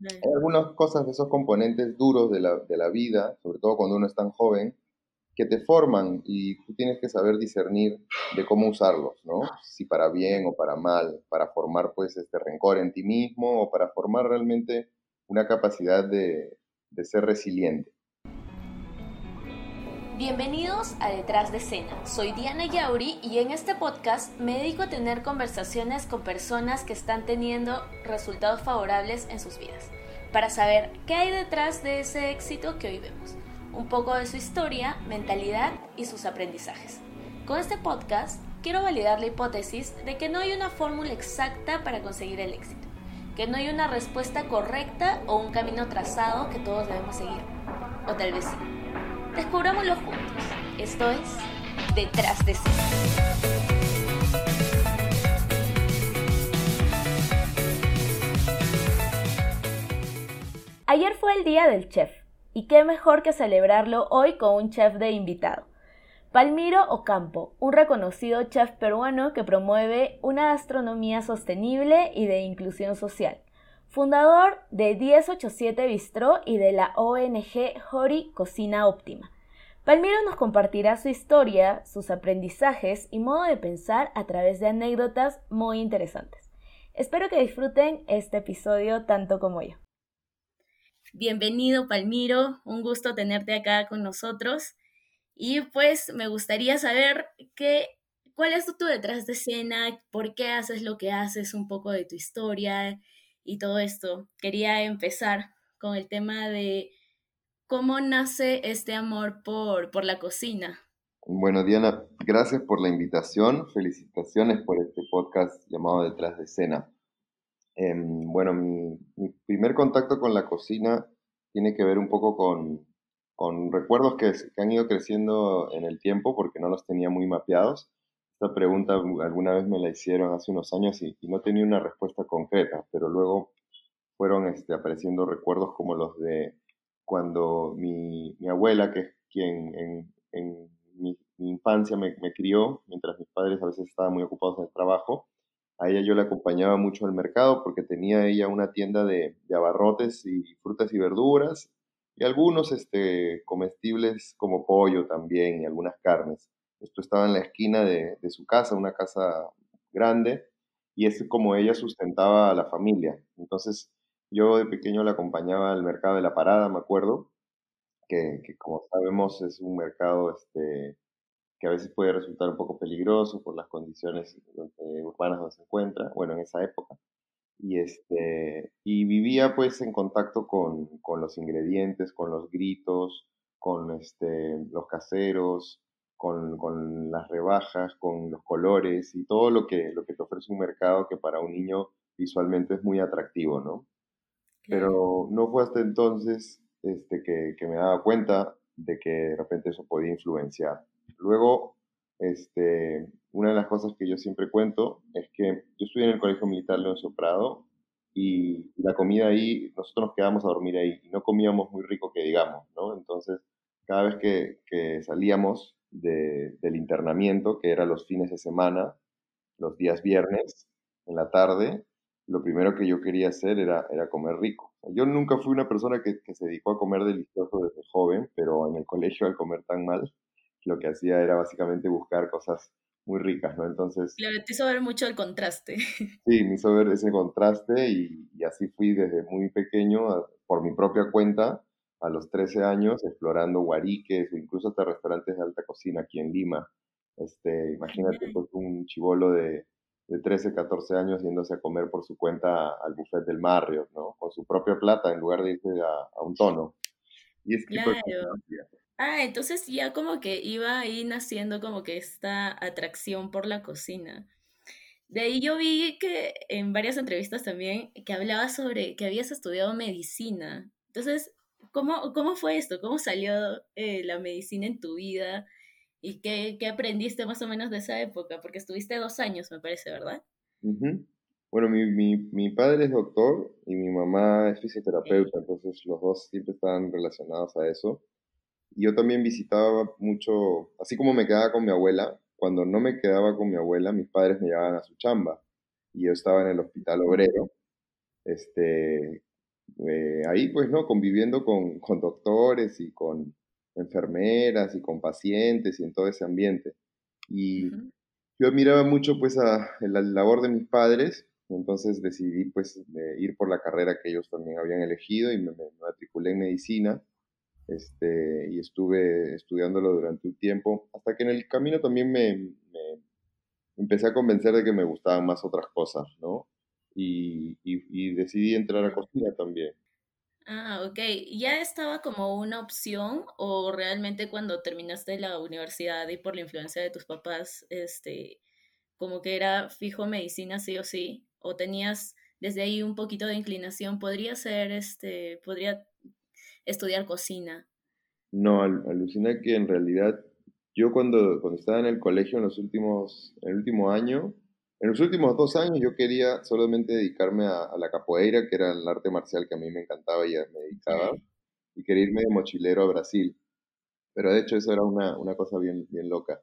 Hay algunas cosas de esos componentes duros de la, de la vida, sobre todo cuando uno es tan joven, que te forman y tú tienes que saber discernir de cómo usarlos, ¿no? Si para bien o para mal, para formar pues este rencor en ti mismo o para formar realmente una capacidad de, de ser resiliente. Bienvenidos a Detrás de Escena. Soy Diana Yauri y en este podcast me dedico a tener conversaciones con personas que están teniendo resultados favorables en sus vidas, para saber qué hay detrás de ese éxito que hoy vemos, un poco de su historia, mentalidad y sus aprendizajes. Con este podcast quiero validar la hipótesis de que no hay una fórmula exacta para conseguir el éxito, que no hay una respuesta correcta o un camino trazado que todos debemos seguir, o tal vez sí Descubrámoslo juntos. Esto es Detrás de Escena. Ayer fue el día del chef, y qué mejor que celebrarlo hoy con un chef de invitado. Palmiro Ocampo, un reconocido chef peruano que promueve una gastronomía sostenible y de inclusión social. Fundador de 1087 Bistró y de la ONG Hori Cocina Óptima. Palmiro nos compartirá su historia, sus aprendizajes y modo de pensar a través de anécdotas muy interesantes. Espero que disfruten este episodio tanto como yo. Bienvenido Palmiro, un gusto tenerte acá con nosotros. Y pues me gustaría saber qué, cuál es tu detrás de escena, por qué haces lo que haces, un poco de tu historia y todo esto. Quería empezar con el tema de ¿Cómo nace este amor por, por la cocina? Bueno, Diana, gracias por la invitación. Felicitaciones por este podcast llamado Detrás de Escena. Em, bueno, mi, primer contacto con la cocina tiene que ver un poco con, con recuerdos que, han ido creciendo en el tiempo porque no los tenía muy mapeados. Esta pregunta alguna vez me la hicieron hace unos años y, no tenía una respuesta concreta, pero luego fueron este, apareciendo recuerdos como los de cuando mi, abuela, que es quien en, mi, infancia me, crió, mientras mis padres a veces estaban muy ocupados en el trabajo, a ella yo la acompañaba mucho al mercado porque tenía ella una tienda de, de abarrotes y frutas y verduras y algunos este, comestibles como pollo también y algunas carnes. Esto estaba en la esquina de, su casa, una casa grande, y es como ella sustentaba a la familia. Entonces, yo de pequeño la acompañaba al mercado de la parada, me acuerdo, que, como sabemos es un mercado este, que a veces puede resultar un poco peligroso por las condiciones urbanas donde se encuentra, bueno, en esa época. Y, este, y vivía pues en contacto con, con los ingredientes, con los gritos, con este, los caseros, con, con, las rebajas, con los colores y todo lo que, lo que te ofrece un mercado que para un niño visualmente es muy atractivo, ¿no? Pero no fue hasta entonces este, que, que, me daba cuenta de que de repente eso podía influenciar. Luego, este, una de las cosas que yo siempre cuento es que yo estudié en el Colegio Militar Leoncio Prado y la comida ahí, nosotros nos quedamos a dormir ahí y no comíamos muy rico que digamos, ¿no? Entonces, cada vez que, que salíamos de, del internamiento, que era los fines de semana, los días viernes, en la tarde, lo primero que yo quería hacer era, era comer rico. Yo nunca fui una persona que, que, se dedicó a comer delicioso desde joven, pero en el colegio al comer tan mal, lo que hacía era básicamente buscar cosas muy ricas, ¿no? Entonces... Claro, te hizo ver mucho el contraste. Sí, me hizo ver ese contraste y, y así fui desde muy pequeño, por mi propia cuenta, a los 13 años, explorando guariques o incluso hasta restaurantes de alta cocina aquí en Lima. Este, imagínate, pues un chivolo de de 13, 14 años yéndose a comer por su cuenta al buffet del Marriott, ¿no? Con su propia plata en lugar de irse a, un tono. Y es claro. Ah, entonces ya como que iba ahí naciendo como que esta atracción por la cocina. De ahí yo vi que en varias entrevistas también que hablaba sobre que habías estudiado medicina. Entonces, ¿cómo, cómo fue esto? ¿Cómo salió eh, la medicina en tu vida? ¿Y qué, qué, aprendiste más o menos de esa época? Porque estuviste dos años, me parece, ¿verdad? Bueno, mi, mi, mi, padre es doctor y mi mamá es fisioterapeuta, entonces los dos siempre estaban relacionados a eso. Y yo también visitaba mucho, así como me quedaba con mi abuela, cuando no me quedaba con mi abuela, mis padres me llevaban a su chamba y yo estaba en el hospital obrero, este, ahí, pues, ¿no? Conviviendo con, con doctores y con enfermeras y con pacientes y en todo ese ambiente. Y yo admiraba mucho, pues, a, la labor de mis padres, entonces decidí, pues, ir por la carrera que ellos también habían elegido y me, matriculé en medicina. Este, y estuve estudiándolo durante un tiempo, hasta que en el camino también me, me empecé a convencer de que me gustaban más otras cosas, ¿no? Y, y, decidí entrar a cocina también. Ah, ok. ¿Ya estaba como una opción o realmente cuando terminaste la universidad y por la influencia de tus papás, este, como que era fijo medicina sí o sí? ¿O tenías desde ahí un poquito de inclinación? ¿Podría ser, este, podría estudiar cocina? No, alucina que en realidad yo cuando, cuando estaba en el colegio en los últimos, en el último año, en los últimos dos años yo quería solamente dedicarme a, la capoeira, que era el arte marcial que a mí me encantaba y me dedicaba, y quería irme de mochilero a Brasil. Pero de hecho eso era una, una cosa bien, bien loca.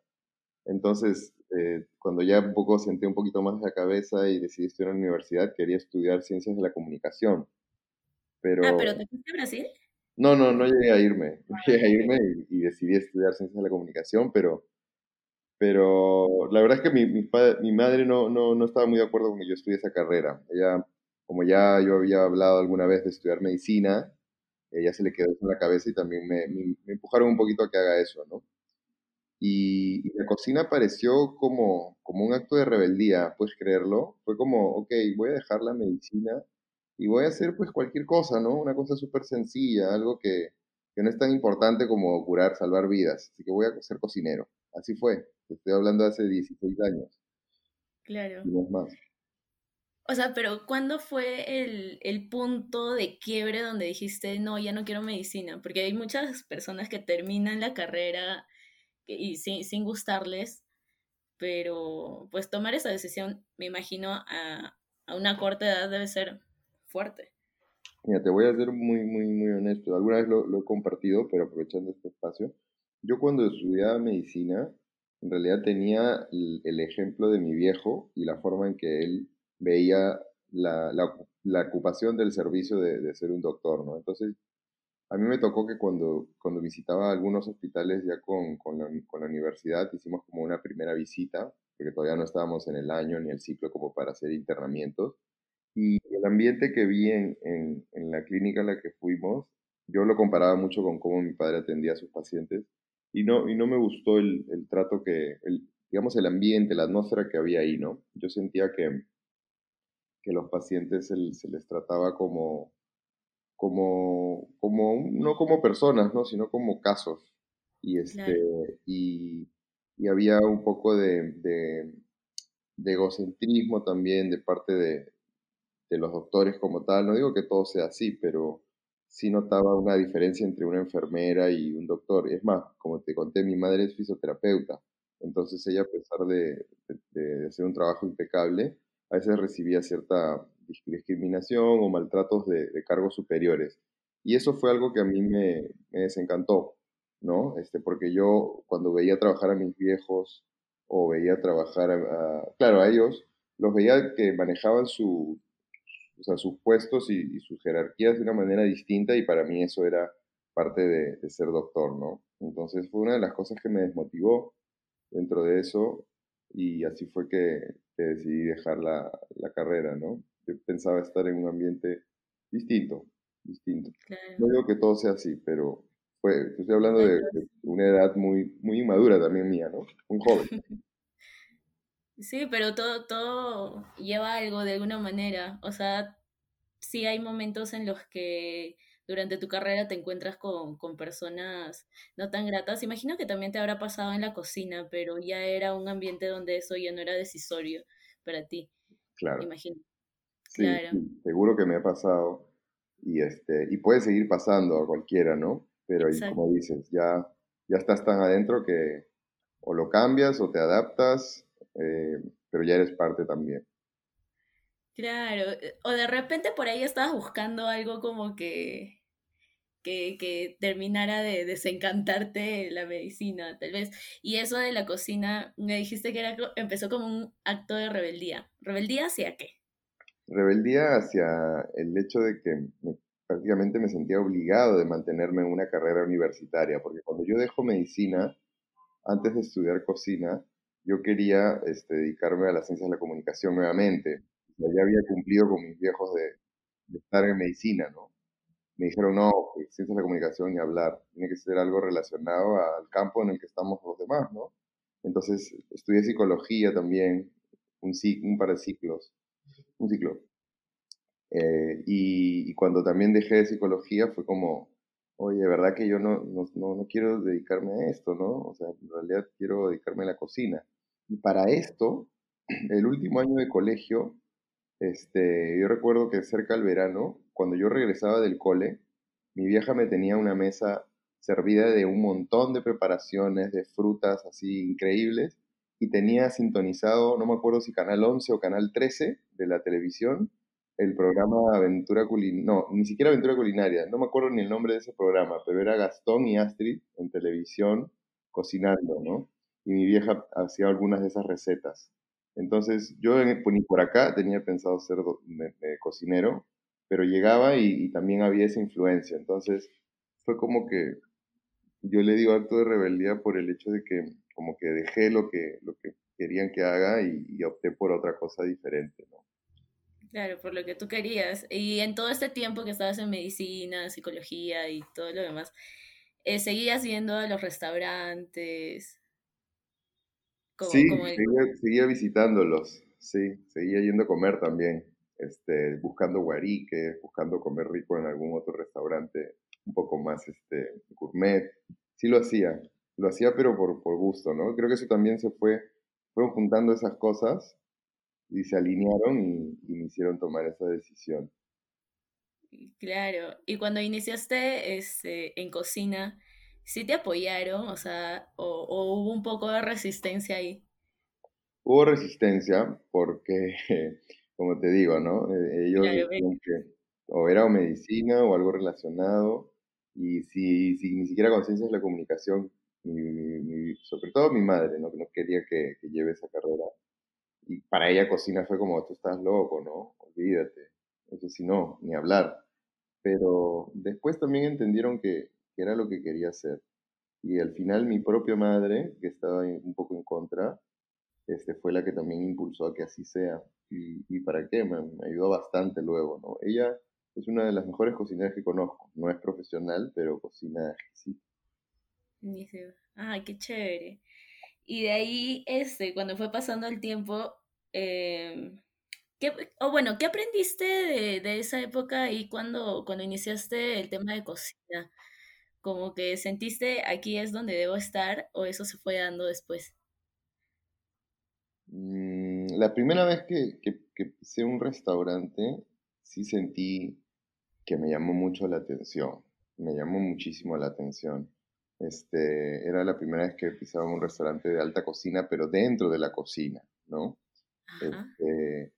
Entonces, eh, cuando ya un poco senté un poquito más la cabeza y decidí estudiar en la universidad, quería estudiar ciencias de la comunicación. Pero... Ah, pero ¿te fuiste a Brasil? No, no, no llegué a irme. No llegué a irme y, decidí estudiar ciencias de la comunicación, pero, pero la verdad es que mi, mi, mi madre no, no, no, estaba muy de acuerdo con que yo estudie esa carrera. Ella, como ya yo había hablado alguna vez de estudiar medicina, ella se le quedó eso en la cabeza y también me, me, empujaron un poquito a que haga eso, ¿no? Y, la cocina pareció como, como un acto de rebeldía, puedes creerlo. Fue como, ok, voy a dejar la medicina y voy a hacer pues cualquier cosa, ¿no? Una cosa súper sencilla, algo que, que, no es tan importante como curar, salvar vidas. Así que voy a ser cocinero. Así fue. Estoy hablando hace 16 años. Claro. Y no es más. O sea, pero ¿cuándo fue el, el, punto de quiebre donde dijiste, no, ya no quiero medicina? Porque hay muchas personas que terminan la carrera y sin, sin gustarles, pero pues tomar esa decisión, me imagino, a, a una corta edad debe ser fuerte. Mira, te voy a ser muy, muy, muy honesto. Alguna vez lo, he compartido, pero aprovechando este espacio. Yo cuando estudiaba medicina, en realidad tenía el, ejemplo de mi viejo y la forma en que él veía la, ocupación del servicio de, ser un doctor, ¿no? Entonces, a mí me tocó que cuando, visitaba algunos hospitales ya con, la, universidad, hicimos como una primera visita, porque todavía no estábamos en el año ni el ciclo como para hacer internamientos. Y el ambiente que vi en, la clínica a la que fuimos, yo lo comparaba mucho con cómo mi padre atendía a sus pacientes y no, y no me gustó el, el trato que, el, digamos, el ambiente, la atmósfera que había ahí, ¿no? Yo sentía que, que los pacientes se, se les trataba como, como, como, no como personas, ¿no? Sino como casos. Y, este, y, y, había un poco de, de, de egocentrismo también de parte de, de los doctores como tal. No digo que todo sea así, pero sí notaba una diferencia entre una enfermera y un doctor. Es más, como te conté, mi madre es fisioterapeuta. Entonces ella, a pesar de, de, hacer un trabajo impecable, a veces recibía cierta discriminación o maltratos de, cargos superiores. Y eso fue algo que a mí me, me, desencantó, ¿no? Este, porque yo cuando veía trabajar a mis viejos o veía trabajar, claro, a ellos, los veía que manejaban su, o sea, sus puestos y, sus jerarquías de una manera distinta y para mí eso era parte de, ser doctor, ¿no? Entonces fue una de las cosas que me desmotivó dentro de eso y así fue que, decidí dejar la, la, carrera, ¿no? Yo pensaba estar en un ambiente distinto, distinto. No digo que todo sea así, pero fue, estoy hablando de, de, una edad muy, muy inmadura también mía, ¿no? Un joven. Sí, pero todo, todo lleva algo de alguna manera. O sea, sí hay momentos en los que durante tu carrera te encuentras con, con personas no tan gratas. Imagino que también te habrá pasado en la cocina, pero ya era un ambiente donde eso ya no era decisorio para ti. Claro. Imagino. Sí, claro. seguro que me ha pasado. Y, este, y puede seguir pasando a cualquiera, ¿no? Pero como dices, ya, ya estás tan adentro que o lo cambias o te adaptas eh, pero ya eres parte también. Claro, eh, o de repente por ahí estabas buscando algo como que, que, que, terminara de desencantarte la medicina, tal vez. Y eso de la cocina, me dijiste que era, empezó como un acto de rebeldía. ¿Rebeldía hacia qué? Rebeldía hacia el hecho de que prácticamente me sentía obligado de mantenerme en una carrera universitaria, porque cuando yo dejo medicina, antes de estudiar cocina, yo quería este, dedicarme a las ciencias de la comunicación nuevamente. ya había cumplido con mis viejos de, estar en medicina, ¿no? Me dijeron, no, pues, ciencias de la comunicación y hablar, tiene que ser algo relacionado al campo en el que estamos los demás, ¿no? Entonces estudié psicología también, un, un par de ciclos, un ciclo. Eh, y, cuando también dejé de psicología fue como, oye, verdad que yo no, no, no, quiero dedicarme a esto, ¿no? O sea, en realidad quiero dedicarme a la cocina. Y para esto, el último año de colegio, este, yo recuerdo que cerca del verano, cuando yo regresaba del cole, mi vieja me tenía una mesa servida de un montón de preparaciones, de frutas así increíbles, y tenía sintonizado, no me acuerdo si canal 11 o canal 13 de la televisión, el programa Aventura Culinaria, no, ni siquiera Aventura Culinaria, no me acuerdo ni el nombre de ese programa, pero era Gastón y Astrid en televisión cocinando, ¿no? Y mi vieja hacía algunas de esas recetas. Entonces, yo por acá tenía pensado ser cocinero, pero llegaba y, también había esa influencia. Entonces, fue como que yo le digo acto de rebeldía por el hecho de que como que dejé lo que, lo que querían que haga y, opté por otra cosa diferente. Claro, por lo que tú querías. Y en todo este tiempo que estabas en medicina, psicología y todo lo demás, eh, ¿seguías yendo a los restaurantes? Sí, seguía, visitándolos, sí, seguía yendo a comer también, este, buscando guariques, buscando comer rico en algún otro restaurante un poco más este, gourmet. Sí lo hacía, lo hacía pero por, por gusto, ¿no? Creo que eso también se fue, fueron juntando esas cosas y se alinearon y, me hicieron tomar esa decisión. Claro, y cuando iniciaste este, en cocina, ¿sí te apoyaron? O sea, o, hubo un poco de resistencia ahí? Hubo resistencia porque, como te digo, ¿no? Eh, ellos que o era medicina o algo relacionado, y si, si ni siquiera conciencia de la comunicación, sobre todo mi madre, ¿no? que no quería que, que lleve esa carrera y para ella cocina fue como, tú estás loco, ¿no? Olvídate. Eso sí, no, ni hablar. Pero después también entendieron que, era lo que quería hacer. Y al final mi propia madre, que estaba un poco en contra, este, fue la que también impulsó a que así sea. Y, y para qué, me, ayudó bastante luego, ¿no? Ella es una de las mejores cocineras que conozco. No es profesional, pero cocina exquisito. Ay, qué chévere. Y de ahí, este, cuando fue pasando el tiempo, em, o bueno, ¿qué aprendiste de, esa época y cuando, cuando iniciaste el tema de cocina? Como que sentiste aquí es donde debo estar o eso se fue dando después? Mm, la primera vez que, que, que pisé un restaurante, sí sentí que me llamó mucho la atención, me llamó muchísimo la atención. Este, era la primera vez que pisaba un restaurante de alta cocina, pero dentro de la cocina, ¿no? Este,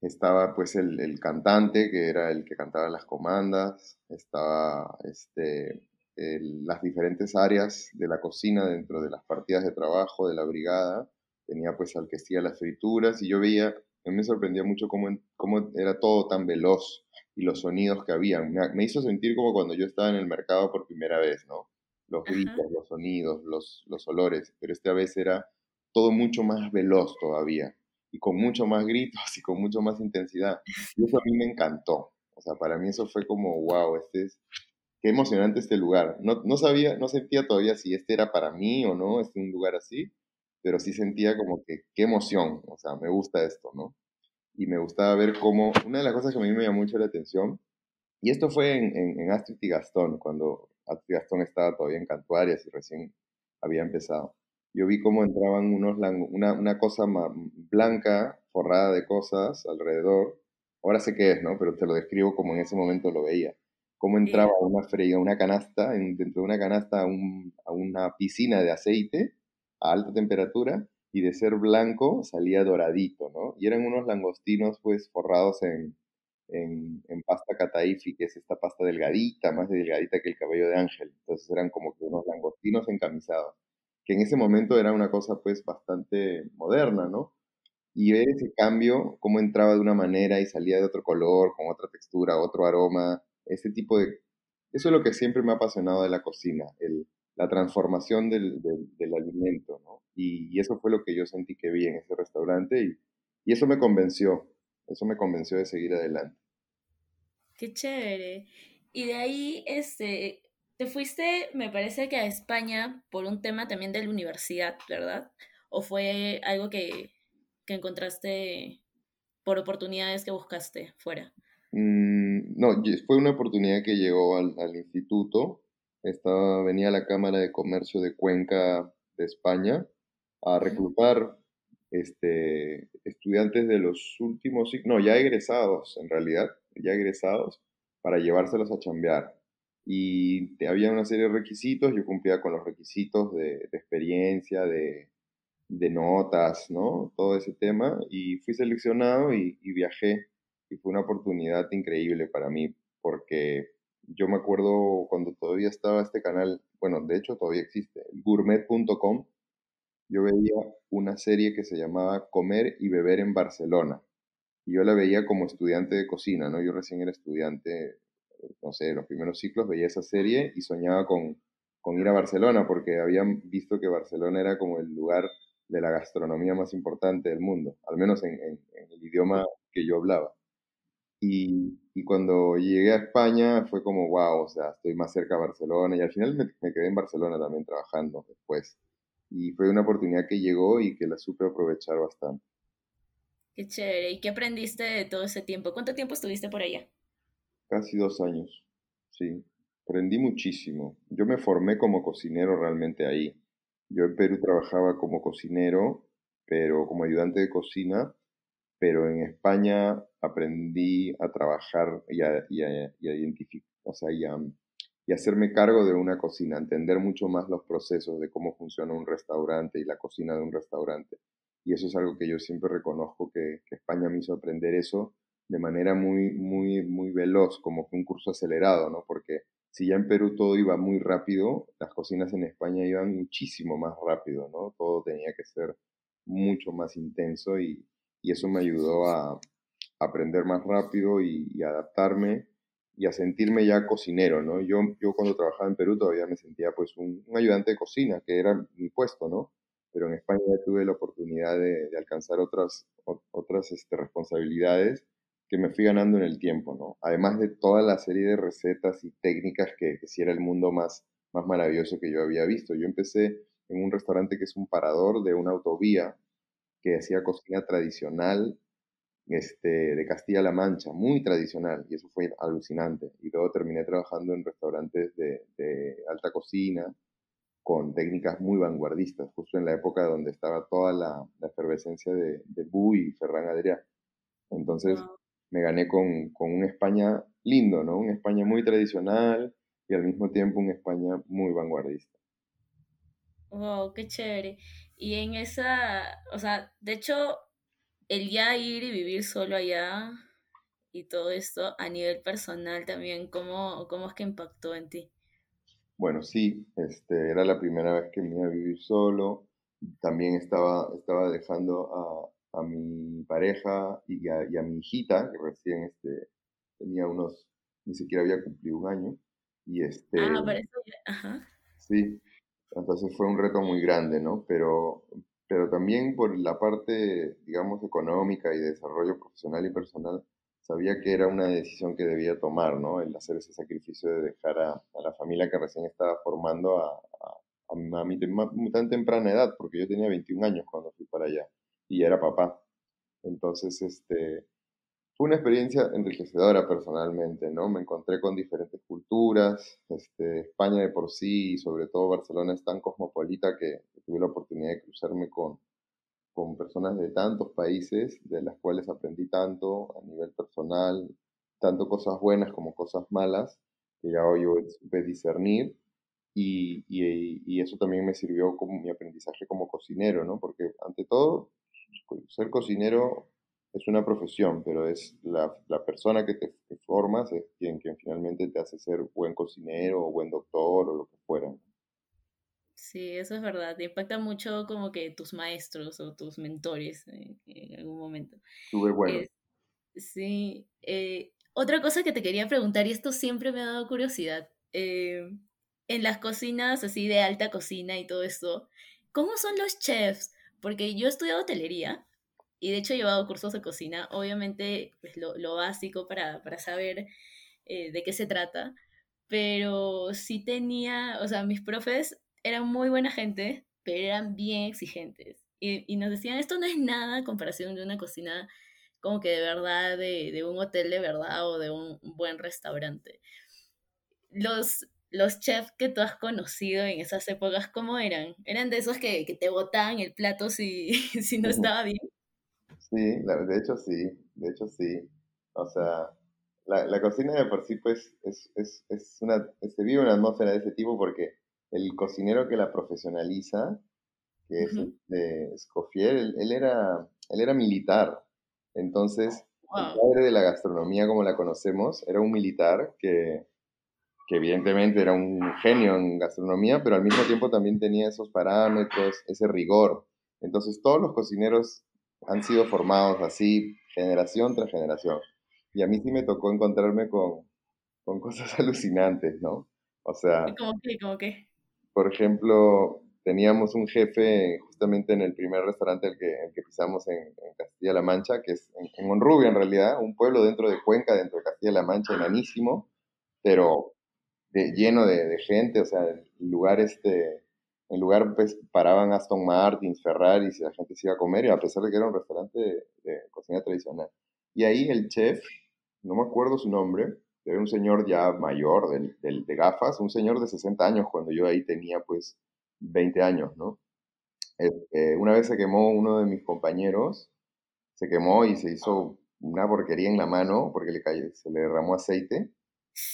estaba pues el, cantante, que era el que cantaba las comandas, estaba este, las diferentes áreas de la cocina dentro de las partidas de trabajo de la brigada, tenía pues al que hacía las frituras y yo veía, me sorprendía mucho cómo, cómo era todo tan veloz y los sonidos que había. me hizo sentir como cuando yo estaba en el mercado por primera vez, ¿no? los gritos, los sonidos, los, los olores, pero esta vez era todo mucho más veloz todavía y con mucho más gritos y con mucho más intensidad. Y eso a mí me encantó. O sea, para mí eso fue como, wow, este es, qué emocionante este lugar. No, no sabía, no sentía todavía si este era para mí o no, este un lugar así, pero sí sentía como que, qué emoción, o sea, me gusta esto, ¿no? Y me gustaba ver cómo, una de las cosas que a mí me llamó mucho la atención, y esto fue en, en, en Astrid y Gastón, cuando Gastón estaba todavía en Cantuarias y recién había empezado. Yo vi cómo entraban unos una, una cosa blanca, forrada de cosas alrededor. Ahora sé qué es, ¿no? Pero te lo describo como en ese momento lo veía. Cómo entraba una freída, una canasta, dentro de una canasta a, a una piscina de aceite a alta temperatura y de ser blanco salía doradito, ¿no? Y eran unos langostinos pues forrados en, en, pasta cataifi, que es esta pasta delgadita, más delgadita que el cabello de ángel. Entonces eran como que unos langostinos encamisados, que en ese momento era una cosa pues bastante moderna, ¿no? Y ver ese cambio, cómo entraba de una manera y salía de otro color, con otra textura, otro aroma, ese tipo de... Eso es lo que siempre me ha apasionado de la cocina, el, la transformación del, del, alimento, ¿no? Y, y, eso fue lo que yo sentí que vi en ese restaurante y, y eso me convenció, eso me convenció de seguir adelante. Qué chévere. Y de ahí, este, te fuiste, me parece que a España por un tema también de la universidad, ¿verdad? ¿O fue algo que, que encontraste por oportunidades que buscaste fuera? Mm, no, fue una oportunidad que llegó al, al, instituto. Estaba, venía a la Cámara de Comercio de Cuenca de España a reclutar este, estudiantes de los últimos, no, ya egresados en realidad, ya egresados, para llevárselos a chambear. Y había una serie de requisitos, yo cumplía con los requisitos de, experiencia, de, de, notas, ¿no? Todo ese tema, y fui seleccionado y, y viajé. Y fue una oportunidad increíble para mí, porque yo me acuerdo cuando todavía estaba este canal, bueno, de hecho todavía existe, gourmet.com, yo veía una serie que se llamaba Comer y Beber en Barcelona. Y yo la veía como estudiante de cocina, ¿no? Yo recién era estudiante, no sé, los primeros ciclos veía esa serie y soñaba con, con ir a Barcelona porque habían visto que Barcelona era como el lugar de la gastronomía más importante del mundo, al menos en, el idioma que yo hablaba. Y, y, cuando llegué a España fue como, wow, o sea, estoy más cerca de Barcelona y al final me, me quedé en Barcelona también trabajando después y fue una oportunidad que llegó y que la supe aprovechar bastante. Qué chévere. ¿Y qué aprendiste de todo ese tiempo? ¿Cuánto tiempo estuviste por allá? Casi dos años, sí. Aprendí muchísimo. Yo me formé como cocinero realmente ahí. Yo en Perú trabajaba como cocinero, pero como ayudante de cocina, pero en España aprendí a trabajar y a, identificar, o sea, y a, hacerme cargo de una cocina, entender mucho más los procesos de cómo funciona un restaurante y la cocina de un restaurante. Y eso es algo que yo siempre reconozco que, España me hizo aprender eso de manera muy, muy, muy veloz, como un curso acelerado, ¿no? Porque si ya en Perú todo iba muy rápido, las cocinas en España iban muchísimo más rápido, ¿no? Todo tenía que ser mucho más intenso y, eso me ayudó a aprender más rápido y, y adaptarme y a sentirme ya cocinero, ¿no? Yo, yo cuando trabajaba en Perú todavía me sentía pues un, ayudante de cocina, que era mi puesto, ¿no? Pero en España ya tuve la oportunidad de, alcanzar otras, otras este, responsabilidades que me fui ganando en el tiempo, ¿no? Además de toda la serie de recetas y técnicas que, que sí era el mundo más, más maravilloso que yo había visto. Yo empecé en un restaurante que es un parador de una autovía que hacía cocina tradicional este, de Castilla-La Mancha, muy tradicional, y eso fue alucinante. Y luego terminé trabajando en restaurantes de, alta cocina, con técnicas muy vanguardistas, justo en la época donde estaba toda la, efervescencia de, de Bu y Ferran Adrià. Entonces me gané con, con un España lindo, ¿no? Un España muy tradicional y al mismo tiempo un España muy vanguardista. Wow, qué chévere. Y en esa, o sea, de hecho, el ya ir y vivir solo allá y todo esto a nivel personal también, ¿cómo, cómo es que impactó en ti? Bueno, sí, este, era la primera vez que me iba a vivir solo. También estaba, estaba dejando a, a mi pareja y a, y a, mi hijita, que recién este, tenía unos, ni siquiera había cumplido un año. Y este, ah, para eso, ajá. Sí, entonces fue un reto muy grande, ¿no? Pero, pero también por la parte, digamos, económica y de desarrollo profesional y personal, sabía que era una decisión que debía tomar, ¿no? El hacer ese sacrificio de dejar a, la familia que recién estaba formando a, a, a mi tan temprana edad, porque yo tenía 21 años cuando fui para allá y era papá. Entonces, este, fue una experiencia enriquecedora personalmente, ¿no? Me encontré con diferentes culturas, este, España de por sí y sobre todo Barcelona es tan cosmopolita que tuve la oportunidad de cruzarme con, con personas de tantos países, de las cuales aprendí tanto a nivel personal, tanto cosas buenas como cosas malas, que ya hoy yo supe discernir. Y, y, y, eso también me sirvió como mi aprendizaje como cocinero, ¿no? Porque ante todo, ser cocinero es una profesión, pero es la, la persona que te formas, es quien, quien finalmente te hace ser buen cocinero o buen doctor o lo que fuera. Sí, eso es verdad. Te impacta mucho como que tus maestros o tus mentores en, algún momento. Tuve bueno. sí. Eh, Otra cosa que te quería preguntar, y esto siempre me ha dado curiosidad, eh, en las cocinas así de alta cocina y todo esto, ¿cómo son los chefs? Porque yo he estudiado hotelería y de hecho he llevado cursos de cocina, obviamente pues, lo, lo básico para, para saber eh, de qué se trata, pero sí tenía, o sea, mis profes eran muy buena gente, pero eran bien exigentes. Y, y nos decían, esto no es nada en comparación de una cocina como que de verdad, de, de un hotel de verdad o de un buen restaurante. Los, los chefs que tú has conocido en esas épocas, ¿cómo eran? ¿Eran de esos que, que te botaban el plato si, si no estaba bien? Sí, de hecho sí, de hecho sí. O sea, la, la cocina de por sí pues es, es, es una, se vive una atmósfera de ese tipo porque el cocinero que la profesionaliza, que es de Escoffier, él, él, era, él era militar. Entonces, el padre de la gastronomía como la conocemos era un militar que, que evidentemente era un genio en gastronomía, pero al mismo tiempo también tenía esos parámetros, ese rigor. Entonces todos los cocineros han sido formados así, generación tras generación. Y a mí sí me tocó encontrarme con, con cosas alucinantes, ¿no? O sea... ¿Cómo qué? ¿Cómo qué? Por ejemplo, teníamos un jefe justamente en el primer restaurante el que, el que pisamos en, Castilla-La Mancha, que es en, en en realidad, un pueblo dentro de Cuenca, dentro de Castilla-La Mancha, enanísimo, pero lleno de, de, gente, o sea, el lugar este, el lugar pues paraban Aston Martin, Ferrari, y la gente se iba a comer, y a pesar de que era un restaurante de, de cocina tradicional. Y ahí el chef, no me acuerdo su nombre, era un señor ya mayor, del, del, de gafas, un señor de 60 años, cuando yo ahí tenía pues 20 años, ¿no? Este, una vez se quemó uno de mis compañeros, se quemó y se hizo una porquería en la mano porque le cayó, se le derramó aceite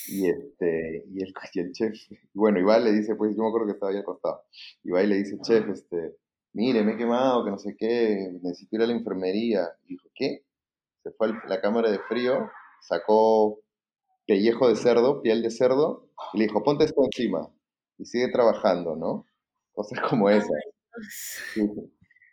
y este y el, y el chef, bueno, Iván le dice, pues yo me acuerdo que estaba ahí acostado, Iván le dice, chef, este, mire, me he quemado, que no sé qué, necesito ir a la enfermería. Y dijo, ¿qué? Se fue a la cámara de frío, sacó pellejo de cerdo, piel de cerdo, y le dijo, ponte esto encima, y sigue trabajando, ¿no? Cosas como esas.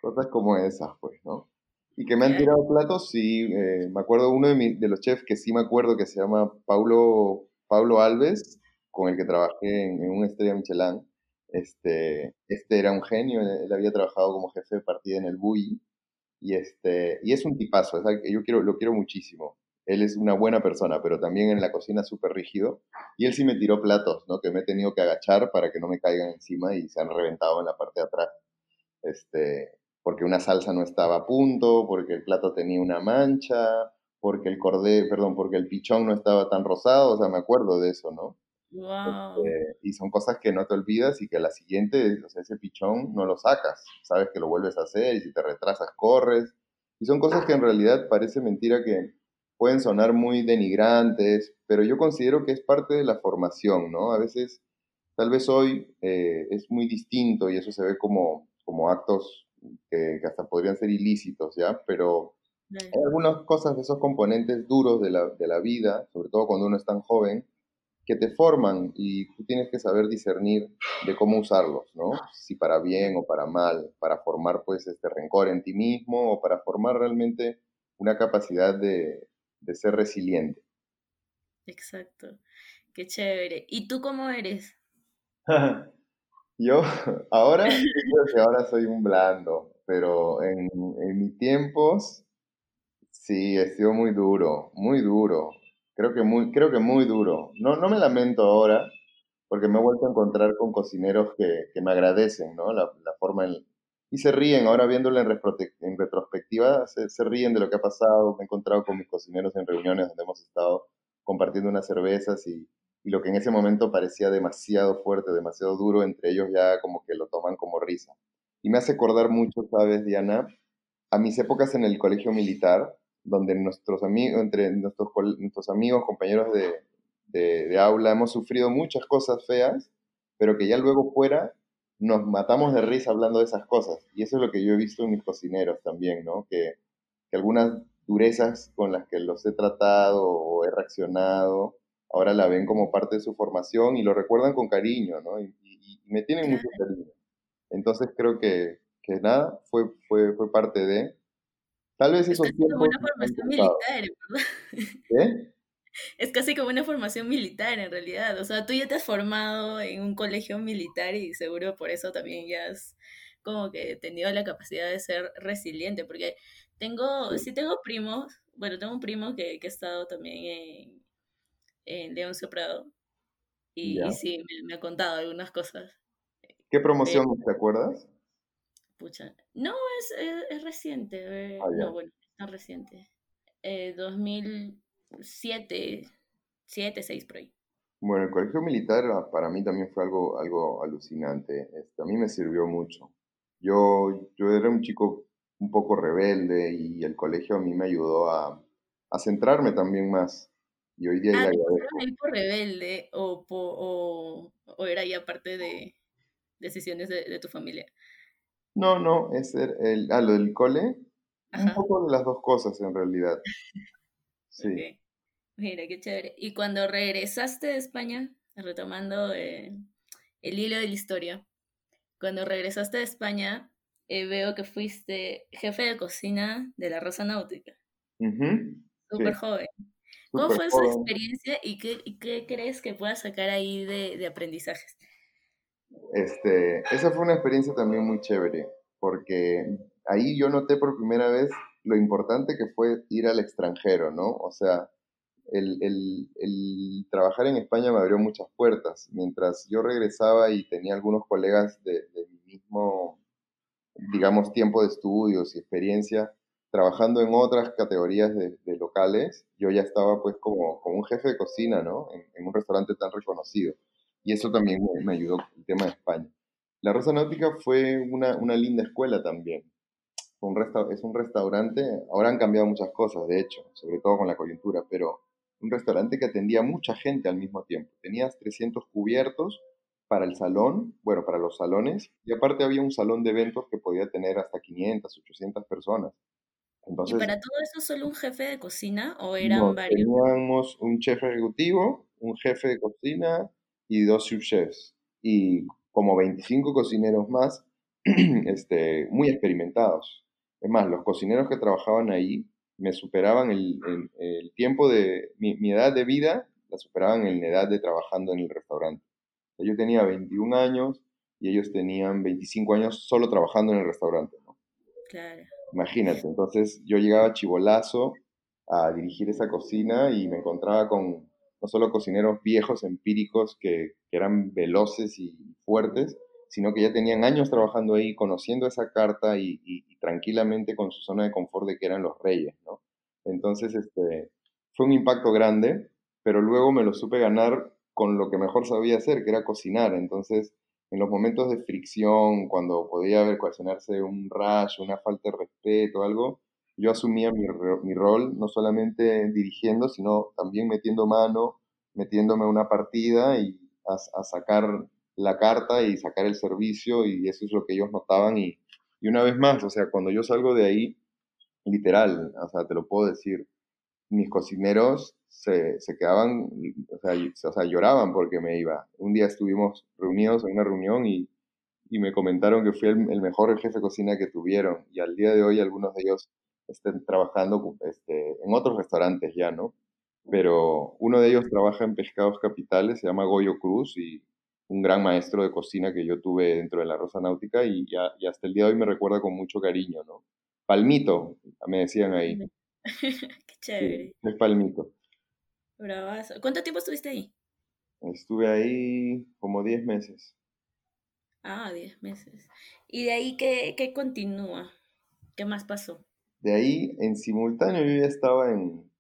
cosas como esas, pues, ¿no? Y que me han tirado platos, sí, eh, me acuerdo uno de, de, los chefs que sí me acuerdo que se llama Paulo, Paulo Alves, con el que trabajé en, en una estrella Michelin. Este, este era un genio, él había trabajado como jefe de partida en el BUI, y, este, y es un tipazo, yo quiero, lo quiero muchísimo. Él es una buena persona, pero también en la cocina súper rígido. Y él sí me tiró platos, ¿no? Que me he tenido que agachar para que no me caigan encima y se han reventado en la parte de atrás. Este, porque una salsa no estaba a punto, porque el plato tenía una mancha, porque el cordé, perdón, porque el pichón no estaba tan rosado, o sea, me acuerdo de eso, ¿no? Wow. Este, y son cosas que no te olvidas y que a la siguiente, o sea, ese pichón no lo sacas, sabes que lo vuelves a hacer y si te retrasas corres. Y son cosas que en realidad parece mentira que pueden sonar muy denigrantes, pero yo considero que es parte de la formación, ¿no? A veces, tal vez hoy eh, es muy distinto y eso se ve como, como actos que, que hasta podrían ser ilícitos, ¿ya? Pero hay algunas cosas de esos componentes duros de la, de la vida, sobre todo cuando uno es tan joven, que te forman y tú tienes que saber discernir de cómo usarlos, ¿no? Si para bien o para mal, para formar pues este rencor en ti mismo o para formar realmente una capacidad de, de ser resiliente. Exacto, qué chévere. ¿Y tú cómo eres? Yo ahora creo que ahora soy un blando, pero en, en mis tiempos sí, he sido muy duro, muy duro. Creo que muy, creo que muy duro. No, no me lamento ahora, porque me he vuelto a encontrar con cocineros que, que me agradecen, ¿no? La, la forma en, y se ríen, ahora viéndolo en, en retrospectiva, se, se, ríen de lo que ha pasado. Me he encontrado con mis cocineros en reuniones donde hemos estado compartiendo unas cervezas y, y lo que en ese momento parecía demasiado fuerte, demasiado duro, entre ellos ya como que lo toman como risa. Y me hace acordar mucho, ¿sabes, Diana? A mis épocas en el colegio militar, donde nuestros amigos, entre nuestros, nuestros amigos, compañeros de, de, de aula, hemos sufrido muchas cosas feas, pero que ya luego fuera nos matamos de risa hablando de esas cosas. Y eso es lo que yo he visto en mis cocineros también, ¿no? Que, que algunas durezas con las que los he tratado o he reaccionado, ahora la ven como parte de su formación y lo recuerdan con cariño, ¿no? Y, y, y me tienen mucho cariño. Entonces creo que, que nada, fue, fue, fue parte de... Tal vez esos tiempos... Como una formación militar, ¿verdad? ¿Qué? es casi como una formación militar en realidad. O sea, tú ya te has formado en un colegio militar y seguro por eso también ya has como que tenido la capacidad de ser resiliente, porque tengo, sí, tengo primos, bueno, tengo un primo que, que ha estado también en, en León Soprado y, sí, me, ha contado algunas cosas. ¿Qué promoción te acuerdas? Pucha, no, es, es, reciente, ah, no, bueno, es reciente. Eh, 2007, 7, 6 por ahí. Bueno, el colegio militar ah, para mí también fue algo, algo alucinante. Este, a mí me sirvió mucho. Yo, yo era un chico un poco rebelde y el colegio a mí me ayudó a, a centrarme también más. Y hoy día ah, le por rebelde o, o, o, era ya parte de decisiones de, de tu familia? No, no, es el, ah, lo del cole, un poco de las dos cosas en realidad. Sí. Mira, qué chévere. Y cuando regresaste de España, retomando eh, el hilo de la historia, cuando regresaste de España, eh, veo que fuiste jefe de cocina de la Rosa Náutica. Súper joven. ¿Cómo fue esa experiencia y qué, qué, crees que puedas sacar ahí de, de, aprendizajes? Este, esa fue una experiencia también muy chévere, porque ahí yo noté por primera vez lo importante que fue ir al extranjero, ¿no? O sea, el, el, el, trabajar en España me abrió muchas puertas. Mientras yo regresaba y tenía algunos colegas de, de mi mismo, digamos, tiempo de estudios y experiencia, trabajando en otras categorías de, locales, yo ya estaba pues como, un jefe de cocina, ¿no? En, un restaurante tan reconocido. Y eso también me, me ayudó el tema de España. La Rosa Náutica fue una, linda escuela también. Es un restaurante, ahora han cambiado muchas cosas, de hecho, sobre todo con la coyuntura, pero un restaurante que atendía mucha gente al mismo tiempo. Tenías 300 cubiertos para el salón, bueno, para los salones, y aparte había un salón de eventos que podía tener hasta 500, 800 personas. Entonces, ¿Y para todo eso solo un jefe de cocina o eran varios? Teníamos un chef ejecutivo, un jefe de cocina y dos subchefs. Y como 25 cocineros más, este, muy experimentados. Es más, los cocineros que trabajaban ahí me superaban el, el, tiempo de mi, mi, edad de vida, la superaban en la edad de trabajando en el restaurante. Yo tenía 21 años y ellos tenían 25 años solo trabajando en el restaurante. ¿no? Claro. Imagínate, entonces yo llegaba chivolazo a dirigir esa cocina y me encontraba con no solo cocineros viejos, empíricos, que, eran veloces y fuertes, sino que ya tenían años trabajando ahí, conociendo esa carta y, tranquilamente con su zona de confort de que eran los reyes, ¿no? Entonces, este, fue un impacto grande, pero luego me lo supe ganar con lo que mejor sabía hacer, que era cocinar. Entonces, en los momentos de fricción, cuando podía haber ocasionarse un rash, una falta de respeto, algo, yo asumía mi, rol, no solamente dirigiendo, sino también metiendo mano, metiéndome una partida y a, a sacar la carta y sacar el servicio y eso es lo que ellos notaban. Y, y una vez más, o sea, cuando yo salgo de ahí, literal, o sea, te lo puedo decir, mis cocineros se, se quedaban, o sea, lloraban porque me iba. Un día estuvimos reunidos en una reunión y, y me comentaron que fui el, mejor jefe de cocina que tuvieron y al día de hoy algunos de ellos están trabajando este, en otros restaurantes ya, ¿no? Pero uno de ellos trabaja en Pescados Capitales, se llama Goyo Cruz y un gran maestro de cocina que yo tuve dentro de la Rosa Náutica y, ya, hasta el día de hoy me recuerda con mucho cariño, ¿no? Palmito, me decían ahí. Chévere. Sí, es Palmito. Bravazo. ¿Cuánto tiempo estuviste ahí? Estuve ahí como 10 meses. Ah, 10 meses. ¿Y de ahí qué, qué continúa? ¿Qué más pasó? De ahí, en simultáneo, yo ya estaba en,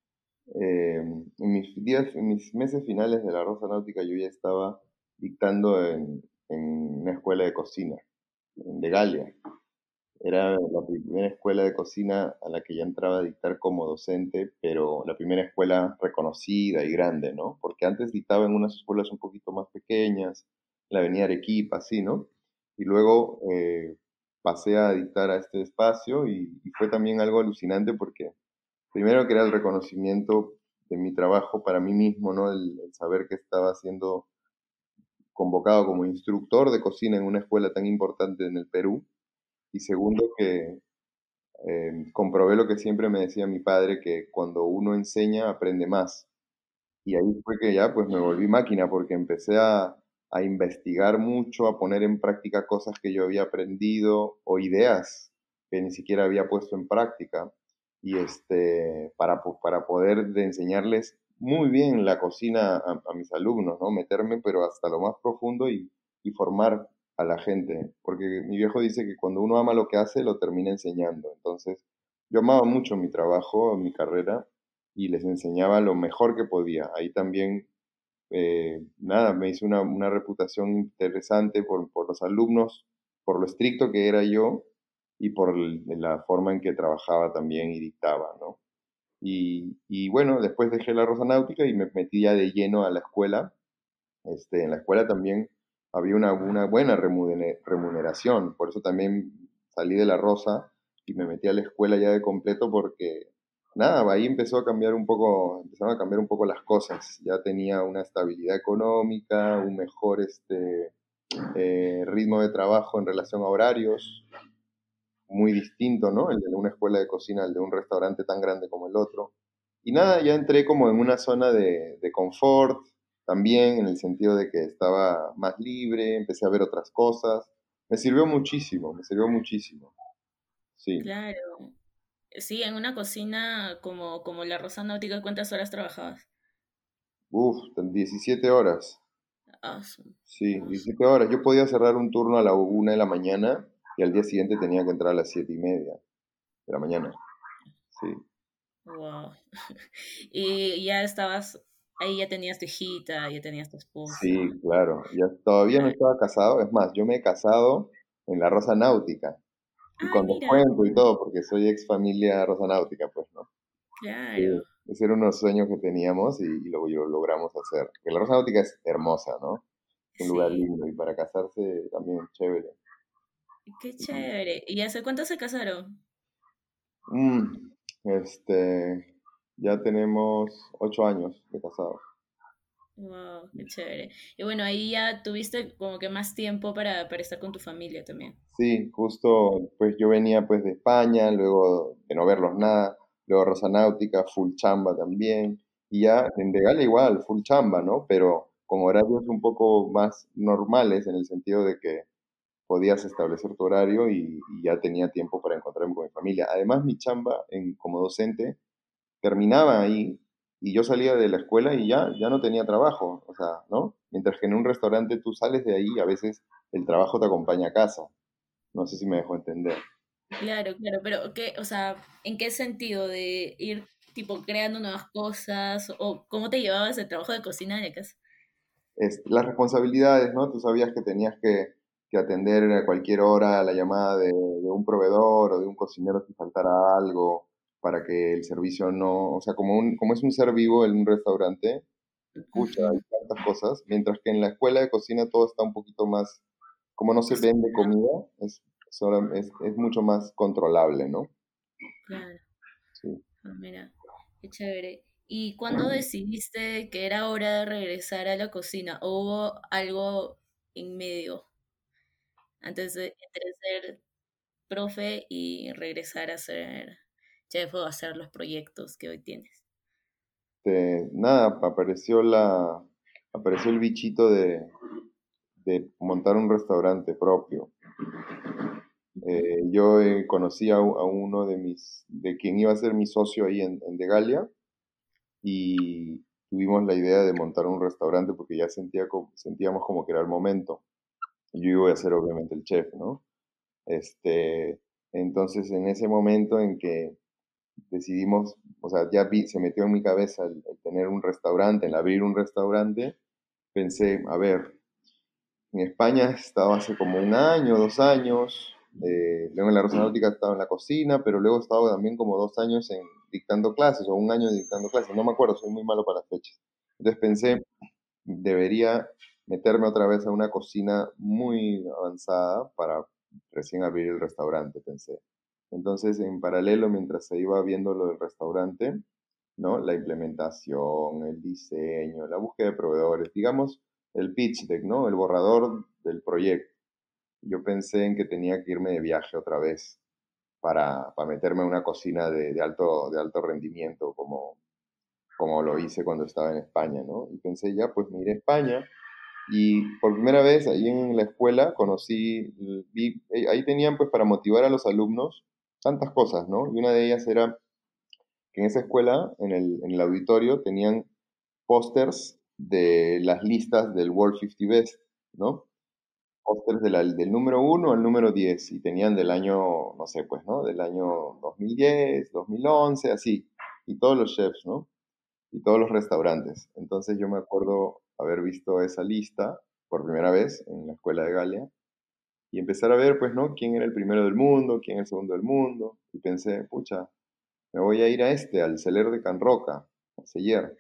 eh, en, mis días, en mis meses finales de la Rosa Náutica, yo ya estaba dictando en, en una escuela de cocina, en de Galia. Era la primera escuela de cocina a la que ya entraba a dictar como docente, pero la primera escuela reconocida y grande, ¿no? Porque antes dictaba en unas escuelas un poquito más pequeñas, la Avenida Arequipa, así, ¿no? Y luego eh, pasé a dictar a este espacio y, fue también algo alucinante porque primero que era el reconocimiento de mi trabajo para mí mismo, ¿no? El, saber que estaba haciendo convocado como instructor de cocina en una escuela tan importante en el Perú. Y segundo, que eh, comprobé lo que siempre me decía mi padre, que cuando uno enseña aprende más. Y ahí fue que ya pues me volví máquina porque empecé a, a investigar mucho, a poner en práctica cosas que yo había aprendido o ideas que ni siquiera había puesto en práctica y este, para, para poder de enseñarles muy bien la cocina a, mis alumnos, ¿no? Meterme pero hasta lo más profundo y, y formar a la gente, porque mi viejo dice que cuando uno ama lo que hace, lo termina enseñando. Entonces, yo amaba mucho mi trabajo, mi carrera, y les enseñaba lo mejor que podía. Ahí también, eh, nada, me hice una, una reputación interesante por, por, los alumnos, por lo estricto que era yo y por la forma en que trabajaba también y dictaba, ¿no? Y, y, bueno, después dejé la Rosa Náutica y me metí ya de lleno a la escuela. Este, en la escuela también había una, buena remuneración, por eso también salí de la Rosa y me metí a la escuela ya de completo porque nada, ahí empezó a cambiar un poco, empezaron a cambiar un poco las cosas. Ya tenía una estabilidad económica, un mejor este, eh, ritmo de trabajo en relación a horarios, muy distinto, ¿no? El de una escuela de cocina, el de un restaurante tan grande como el otro. Y nada, ya entré como en una zona de, de confort, también en el sentido de que estaba más libre, empecé a ver otras cosas. Me sirvió muchísimo, me sirvió muchísimo. Sí. Claro. Sí, en una cocina como, como la Rosa Náutica, ¿cuántas horas trabajabas? Uf, 17 horas. Ah, sí, 17 horas. Yo podía cerrar un turno a la una de la mañana y al día siguiente tenía que entrar a las siete y media de la mañana. Sí. Wow. y ya estabas, ahí ya tenías tu hijita, ya tenías tu esposa. Sí, claro. Ya todavía no estaba casado. Es más, yo me he casado en la Rosa Náutica. Y con descuento y todo, porque soy ex familia Rosa Náutica, pues, ¿no? Claro. ese era unos sueños que teníamos y, y lo, lo, logramos hacer. Que la Rosa Náutica es hermosa, ¿no? Un lugar lindo y para casarse también chévere. Qué chévere. ¿Y hace cuánto se casaron? Mm, este, ya tenemos ocho años de casados. Wow, qué chévere. Y bueno, ahí ya tuviste como que más tiempo para, para estar con tu familia también. Sí, justo, pues yo venía pues de España, luego de no verlos nada, luego Rosa Náutica, full chamba también, y ya en Regala igual, full chamba, ¿no? Pero con horarios un poco más normales en el sentido de que podías establecer tu horario y, ya tenía tiempo para encontrarme con mi familia. Además, mi chamba en, como docente terminaba ahí y yo salía de la escuela y ya, ya no tenía trabajo, o sea, ¿no? Mientras que en un restaurante tú sales de ahí y a veces el trabajo te acompaña a casa. No sé si me dejo entender. Claro, claro, pero ¿qué, o sea, ¿en qué sentido de ir tipo creando nuevas cosas o cómo te llevabas el trabajo de cocina de casa? Es, las responsabilidades, ¿no? Tú sabías que tenías que atender a cualquier hora la llamada de, un proveedor o de un cocinero si faltara algo para que el servicio no, o sea, como, un, como es un ser vivo en un restaurante, escucha, hay tantas cosas, mientras que en la escuela de cocina todo está un poquito más, como no se vende comida, es, es, es mucho más controlable, ¿no? Claro. Sí. Ah, mira, qué chévere. ¿Y cuándo decidiste que era hora de regresar a la cocina? ¿O hubo algo en medio? antes de ser profe y regresar a ser chef o hacer los proyectos que hoy tienes? nada, apareció la apareció el bichito de, de montar un restaurante propio. Eh, yo eh, conocí a, uno de mis, de quien iba a ser mi socio ahí en, en Degalia y tuvimos la idea de montar un restaurante porque ya sentía, sentíamos como que era el momento yo iba a ser obviamente el chef, ¿no? Este, entonces, en ese momento en que decidimos, o sea, ya vi, se metió en mi cabeza el, tener un restaurante, el abrir un restaurante, pensé, a ver, en España estaba hace como un año, dos años, eh, luego en la Rosa Náutica estaba en la cocina, pero luego estaba también como dos años en dictando clases, o un año dictando clases, no me acuerdo, soy muy malo para las fechas. Entonces pensé, debería meterme otra vez a una cocina muy avanzada para recién abrir el restaurante, pensé. Entonces, en paralelo, mientras se iba viendo lo del restaurante, ¿no? La implementación, el diseño, la búsqueda de proveedores, digamos, el pitch deck, ¿no? El borrador del proyecto. Yo pensé en que tenía que irme de viaje otra vez para, para meterme a una cocina de, de, alto, de alto rendimiento, como como lo hice cuando estaba en España, ¿no? Y pensé, ya, pues me iré a España. Y por primera vez ahí en la escuela conocí, vi, ahí tenían pues para motivar a los alumnos tantas cosas, ¿no? Y una de ellas era que en esa escuela, en el, en el auditorio, tenían pósters de las listas del World 50 Best, ¿no? Pósters del número 1 al número 10 y tenían del año, no sé, pues, ¿no? Del año 2010, 2011, así. Y todos los chefs, ¿no? Y todos los restaurantes. Entonces yo me acuerdo haber visto esa lista por primera vez en la escuela de Galia y empezar a ver, pues, ¿no? Quién era el primero del mundo, quién el segundo del mundo. Y pensé, pucha, me voy a ir a este, al Celer de Can Roca, a Seller.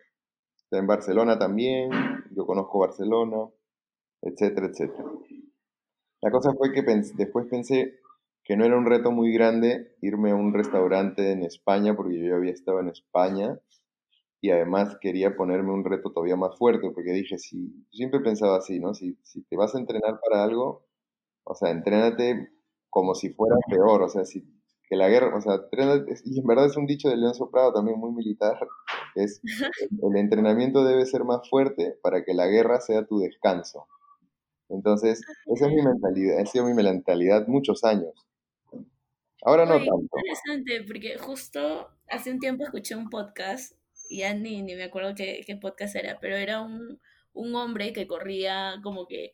Está en Barcelona también, yo conozco Barcelona, etcétera, etcétera. La cosa fue que después pensé que no era un reto muy grande irme a un restaurante en España, porque yo ya había estado en España y además quería ponerme un reto todavía más fuerte, porque dije, si, siempre pensaba así, ¿no? Si, si te vas a entrenar para algo, o sea, entrénate como si fuera peor, o sea, si que la guerra, o sea, y en verdad es un dicho de León Soprado también muy militar, es el entrenamiento debe ser más fuerte para que la guerra sea tu descanso. Entonces, esa es mi mentalidad, ha sido mi mentalidad muchos años. Ahora no tanto. interesante, porque justo hace un tiempo escuché un podcast, y ya ni, ni me acuerdo qué, qué podcast era, pero era un, un hombre que corría como que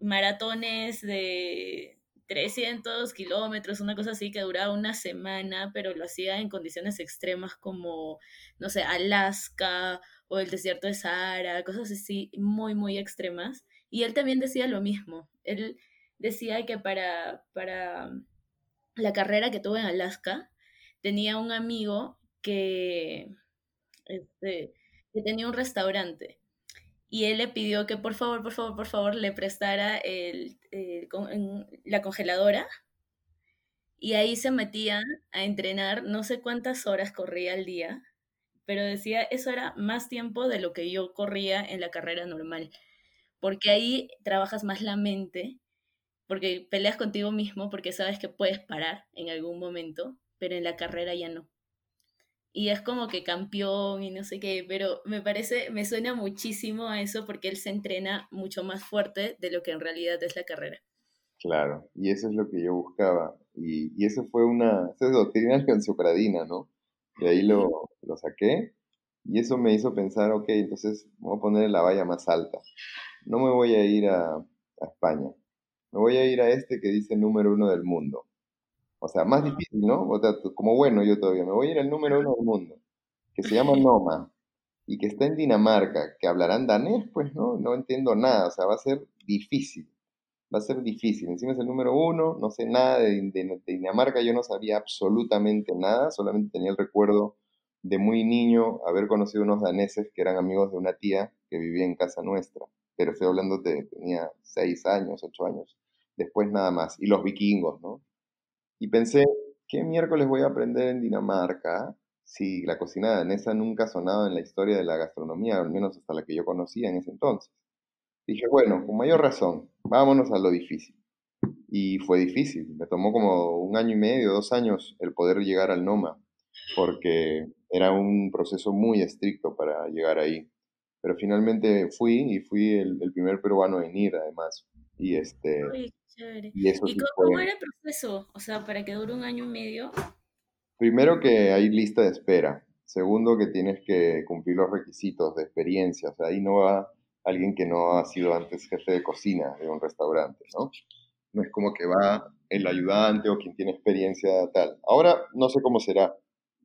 maratones de 300 kilómetros, una cosa así que duraba una semana, pero lo hacía en condiciones extremas como, no sé, Alaska o el desierto de Sahara, cosas así muy, muy extremas. Y él también decía lo mismo. Él decía que para, para la carrera que tuvo en Alaska, tenía un amigo que, este, que tenía un restaurante y él le pidió que por favor, por favor, por favor le prestara la congeladora. Y ahí se metían a entrenar, no sé cuántas horas corría al día, pero decía, eso era más tiempo de lo que yo corría en la carrera normal, porque ahí trabajas más la mente, porque peleas contigo mismo, porque sabes que puedes parar en algún momento, pero en la carrera ya no y es como que campeón y no sé qué, pero me parece, me suena muchísimo a eso porque él se entrena mucho más fuerte de lo que en realidad es la carrera. Claro, y eso es lo que yo buscaba. Y, y eso fue una, esa es doctrina sopradina, ¿no? De ahí lo, lo, saqué y eso me hizo pensar, ok, entonces voy a poner la valla más alta. No me voy a ir a, a España, me voy a ir a este que dice número uno del mundo. O sea, más difícil, ¿no? O sea, como bueno yo todavía, me voy a ir al número uno del mundo, que se llama Noma, y que está en Dinamarca, que hablarán danés, pues, ¿no? No entiendo nada, o sea, va a ser difícil, va a ser difícil. Encima es el número uno, no sé nada de, Dinamarca, yo no sabía absolutamente nada, solamente tenía el recuerdo de muy niño haber conocido unos daneses que eran amigos de una tía que vivía en casa nuestra, pero estoy hablando de, tenía seis años, ocho años, después nada más, y los vikingos, ¿no? Y pensé, ¿qué miércoles voy a aprender en Dinamarca si la cocina danesa nunca ha sonado en la historia de la gastronomía, al menos hasta la que yo conocía en ese entonces? Dije, bueno, con mayor razón, vámonos a lo difícil. Y fue difícil, me tomó como un año y medio, dos años el poder llegar al Noma, porque era un proceso muy estricto para llegar ahí. Pero finalmente fui y fui el, primer peruano en ir, además. Y este, y, cómo, era el proceso? O sea, para que dure un año y medio. Primero que hay lista de espera. Segundo que tienes que cumplir los requisitos de experiencia. O sea, ahí no va alguien que no ha sido antes jefe de cocina de un restaurante, ¿no? No es como que va el ayudante o quien tiene experiencia tal. Ahora no sé cómo será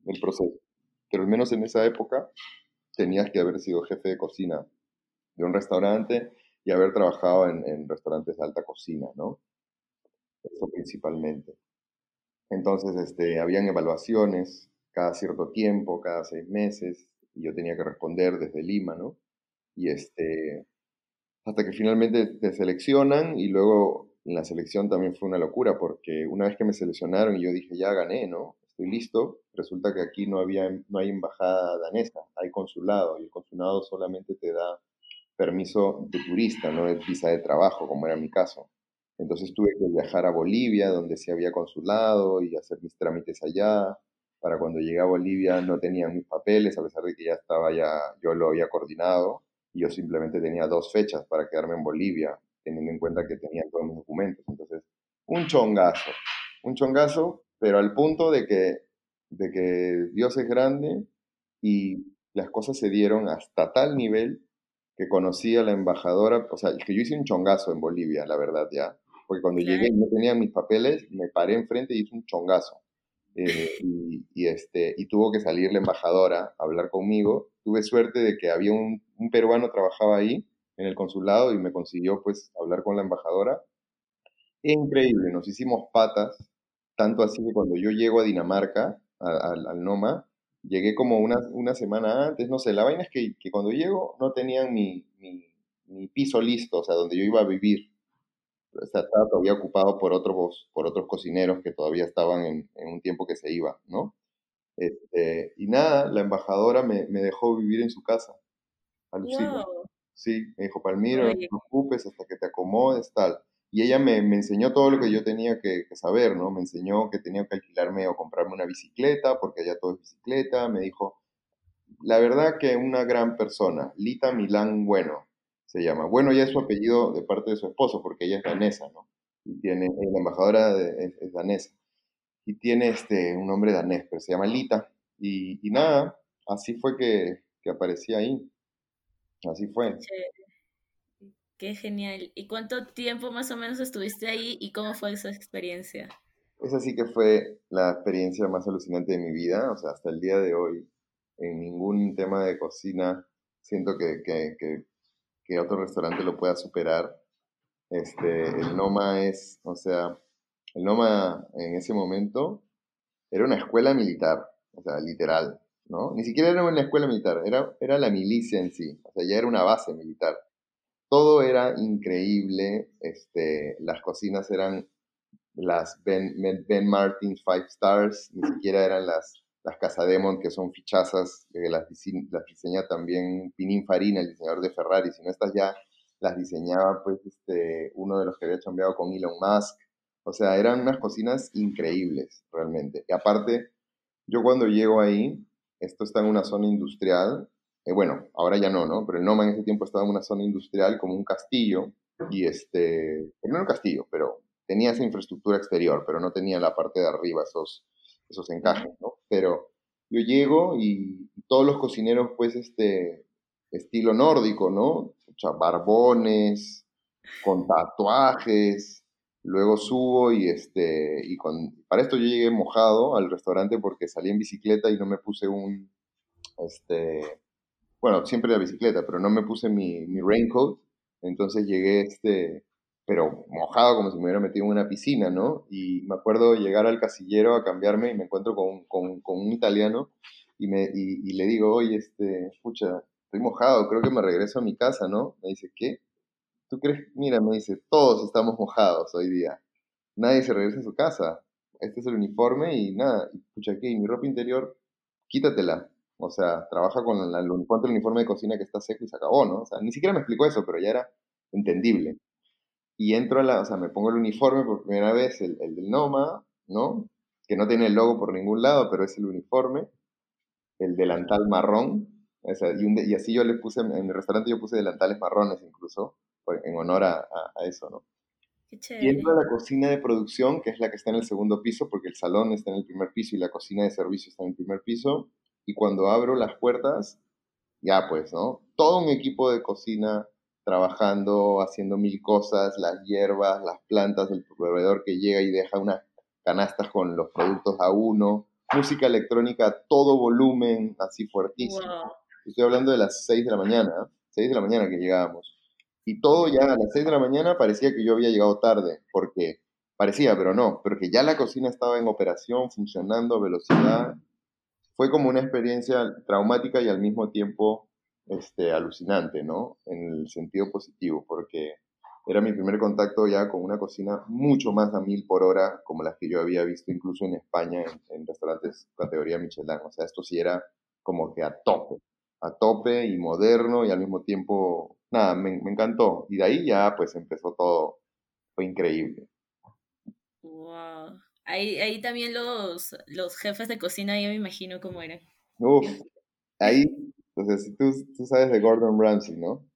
el proceso, pero al menos en esa época tenías que haber sido jefe de cocina de un restaurante y haber trabajado en, restaurantes de alta cocina, ¿no? Eso principalmente. Entonces, este, habían evaluaciones cada cierto tiempo, cada seis meses, y yo tenía que responder desde Lima, ¿no? Y este, hasta que finalmente te seleccionan y luego la selección también fue una locura porque una vez que me seleccionaron y yo dije, ya gané, ¿no? Estoy listo, resulta que aquí no, había, no hay embajada danesa, hay consulado y el consulado solamente te da permiso de turista, no de visa de trabajo, como era mi caso. Entonces tuve que viajar a Bolivia, donde sí había consulado, y hacer mis trámites allá, para cuando llegué a Bolivia no tenían mis papeles, a pesar de que ya estaba ya, yo lo había coordinado, y yo simplemente tenía dos fechas para quedarme en Bolivia, teniendo en cuenta que tenían todos mis documentos. Entonces, un chongazo, un chongazo, pero al punto de que, de que Dios es grande y las cosas se dieron hasta tal nivel que conocí a la embajadora, o sea, que yo hice un chongazo en Bolivia, la verdad, ya. Porque cuando llegué y no tenía mis papeles, me paré enfrente y hice un chongazo. Eh, y, este, y tuvo que salir la embajadora a hablar conmigo. Tuve suerte de que había un, un peruano trabajaba ahí en el consulado y me consiguió pues hablar con la embajadora. Increíble, nos hicimos patas, tanto así que cuando yo llego a Dinamarca, al Noma, llegué como una, una, semana antes, no sé, la vaina es que, que cuando llego no tenían mi, mi, mi, piso listo, o sea, donde yo iba a vivir. O sea, estaba todavía ocupado por otros, por otros cocineros que todavía estaban en, en un tiempo que se iba, ¿no? Este, y nada, la embajadora me, me, dejó vivir en su casa. Alucina. Sí, me dijo, Palmiro, no te preocupes hasta que te acomodes, tal. Y ella me, enseñó todo lo que yo tenía que, saber, ¿no? Me enseñó que tenía que alquilarme o comprarme una bicicleta, porque allá todo es bicicleta. Me dijo, la verdad que una gran persona, Lita Milán Bueno, se llama. Bueno, ya es su apellido de parte de su esposo, porque ella es danesa, ¿no? Y tiene, la embajadora de, es, es, danesa. Y tiene este, un nombre danés, pero se llama Lita. Y, nada, así fue que, que aparecí ahí. Así fue. Qué, qué genial. ¿Y cuánto tiempo más o menos estuviste ahí y cómo fue esa experiencia? Esa sí que fue la experiencia más alucinante de mi vida, o sea, hasta el día de hoy, en ningún tema de cocina siento que, que, que, que otro restaurante lo pueda superar. Este, el Noma es, o sea, el Noma en ese momento era una escuela militar, o sea, literal. ¿no? Ni siquiera era una escuela militar, era, era la milicia en sí, o sea, ya era una base militar. Todo era increíble, este, las cocinas eran las Ben, ben Martins Five Stars, ni siquiera eran las, las Casademont, que son fichazas, eh, las, las diseña también Pininfarina, el diseñador de Ferrari, sino estas ya las diseñaba pues este, uno de los que había chambeado con Elon Musk. O sea, eran unas cocinas increíbles, realmente. Y aparte, yo cuando llego ahí, esto está en una zona industrial. Eh, bueno, ahora ya no, ¿no? Pero el Noma en ese tiempo estaba en una zona industrial como un castillo. Y este, no era un castillo, pero tenía esa infraestructura exterior, pero no tenía la parte de arriba esos, esos encajes, ¿no? Pero yo llego y todos los cocineros, pues, este, estilo nórdico, ¿no? O sea, barbones, con tatuajes, Luego subo y, este, y con, para esto yo llegué mojado al restaurante porque salí en bicicleta y no me puse un, este, bueno, siempre la bicicleta, pero no me puse mi, raincoat. Entonces llegué, este, pero mojado como si me hubiera metido en una piscina, ¿no? Y me acuerdo llegar al casillero a cambiarme y me encuentro con, un italiano y, me, y, y, le digo, oye, este, escucha, estoy mojado, creo que me regreso a mi casa, ¿no? Me dice, ¿qué? ¿Tú crees? Mira, me dice, todos estamos mojados hoy día. Nadie se regresa a su casa. Este es el uniforme y nada, escucha aquí, mi ropa interior, quítatela. O sea, trabaja con la, el uniforme de cocina que está seco y se acabó, ¿no? O sea, ni siquiera me explicó eso, pero ya era entendible. Y entro a la, o sea, me pongo el uniforme por primera vez, el, el del Noma, ¿no? Que no tiene el logo por ningún lado, pero es el uniforme. El delantal marrón. O sea, y, un, y, así yo le puse, en mi restaurante yo puse delantales marrones incluso, en honor a, a, eso, ¿no? Y entro a la cocina de producción, que es la que está en el segundo piso, porque el salón está en el primer piso y la cocina de servicio está en el primer piso. Y cuando abro las puertas, ya pues, ¿no? Todo un equipo de cocina trabajando, haciendo mil cosas, las hierbas, las plantas, el proveedor que llega y deja unas canastas con los productos a uno, música electrónica a todo volumen, así fuertísimo. Wow. Estoy hablando de las 6 de la mañana, 6 de la mañana que llegábamos. Y todo ya a las 6 de la mañana parecía que yo había llegado tarde, porque parecía, pero no, porque ya la cocina estaba en operación, funcionando, velocidad. Fue como una experiencia traumática y al mismo tiempo este, alucinante, ¿no? En el sentido positivo, porque era mi primer contacto ya con una cocina mucho más a mil por hora, como las que yo había visto incluso en España en, en restaurantes categoría Michelin. O sea, esto sí era como que a tope, a tope y moderno y al mismo tiempo nada, me, me, encantó. Y de ahí ya pues empezó todo, fue increíble. Wow. Ahí, ahí también los, los jefes de cocina, yo me imagino cómo eran. Uf, ahí, entonces, tú, tú sabes de Gordon Ramsay, ¿no?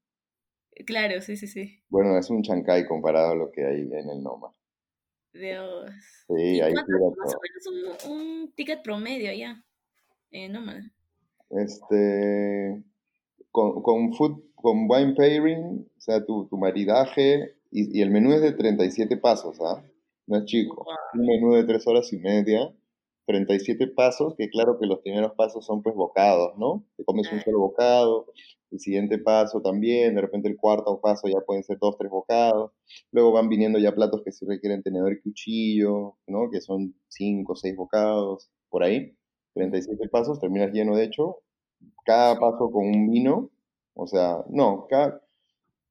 Claro, sí, sí, sí. Bueno, es un chancay comparado a lo que hay en el Noma. Dios. Sí, ahí cuánto, más o menos un, un, ticket promedio ya en Noma? Este, con, con food, con wine pairing, o sea, tu, tu maridaje, y, y, el menú es de 37 pasos, ¿ah? No es chico. Un menú de 3 horas y media, 37 pasos, que claro que los primeros pasos son pues bocados, ¿no? Te comes un solo bocado, el siguiente paso también, de repente el cuarto paso ya pueden ser dos, tres bocados, luego van viniendo ya platos que se requieren tenedor y cuchillo, ¿no? Que son cinco, seis bocados, por ahí, 37 pasos, terminas lleno de hecho, cada paso con un vino, o sea, no, cada,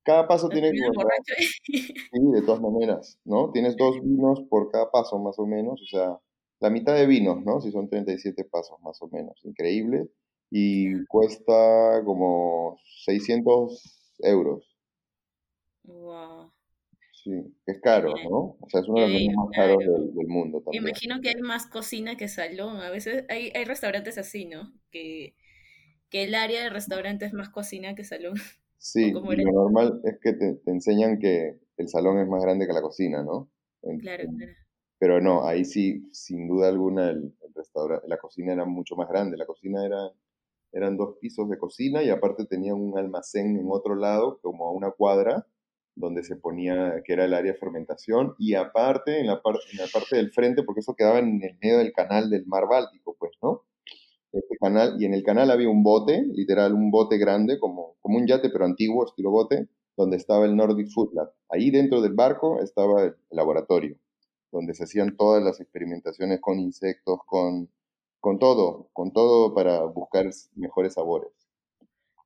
cada paso tiene que... Sí, de todas maneras, ¿no? Tienes dos vinos por cada paso más o menos, o sea, la mitad de vinos, ¿no? Si son 37 pasos más o menos, increíble y cuesta como 600 euros. Wow. Sí, es caro, ¿no? O sea, es uno de los menús más caros del, del, mundo también. Imagino que hay más cocina que salón. A veces hay, hay restaurantes así, ¿no? Que, que el área de restaurante es más cocina que salón. Sí, lo normal es que te, te, enseñan que el salón es más grande que la cocina, ¿no? En, claro, claro. Pero no, ahí sí, sin duda alguna, el, el restaurante, la cocina era mucho más grande. La cocina era eran dos pisos de cocina y aparte tenía un almacén en otro lado, como a una cuadra, donde se ponía, que era el área de fermentación, y aparte, en la, parte en la parte del frente, porque eso quedaba en el medio del canal del mar Báltico, pues, ¿no? Este canal, y en el canal había un bote, literal, un bote grande, como, como un yate, pero antiguo, estilo bote, donde estaba el Nordic Food Lab. Ahí dentro del barco estaba el laboratorio, donde se hacían todas las experimentaciones con insectos, con con todo, con todo para buscar mejores sabores.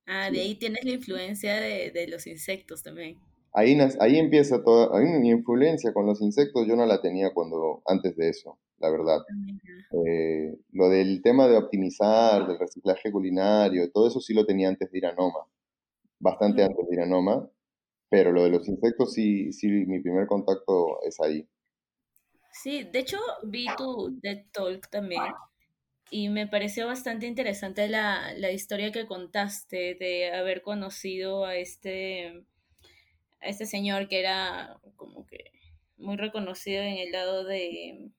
Ah, de ahí tienes la influencia de, de los insectos también. Ahí, ahí empieza toda, ahí mi influencia con los insectos yo no la tenía cuando, antes de eso, la verdad. Eh, lo del tema de optimizar, del reciclaje culinario, todo eso sí lo tenía antes de ir a Noma, bastante antes de ir a Noma, pero lo de los insectos sí, sí, mi primer contacto es ahí. Sí, de hecho vi tu TED Talk también y me pareció bastante interesante la, la, historia que contaste de haber conocido a este, a este señor que era como que muy reconocido en el lado de...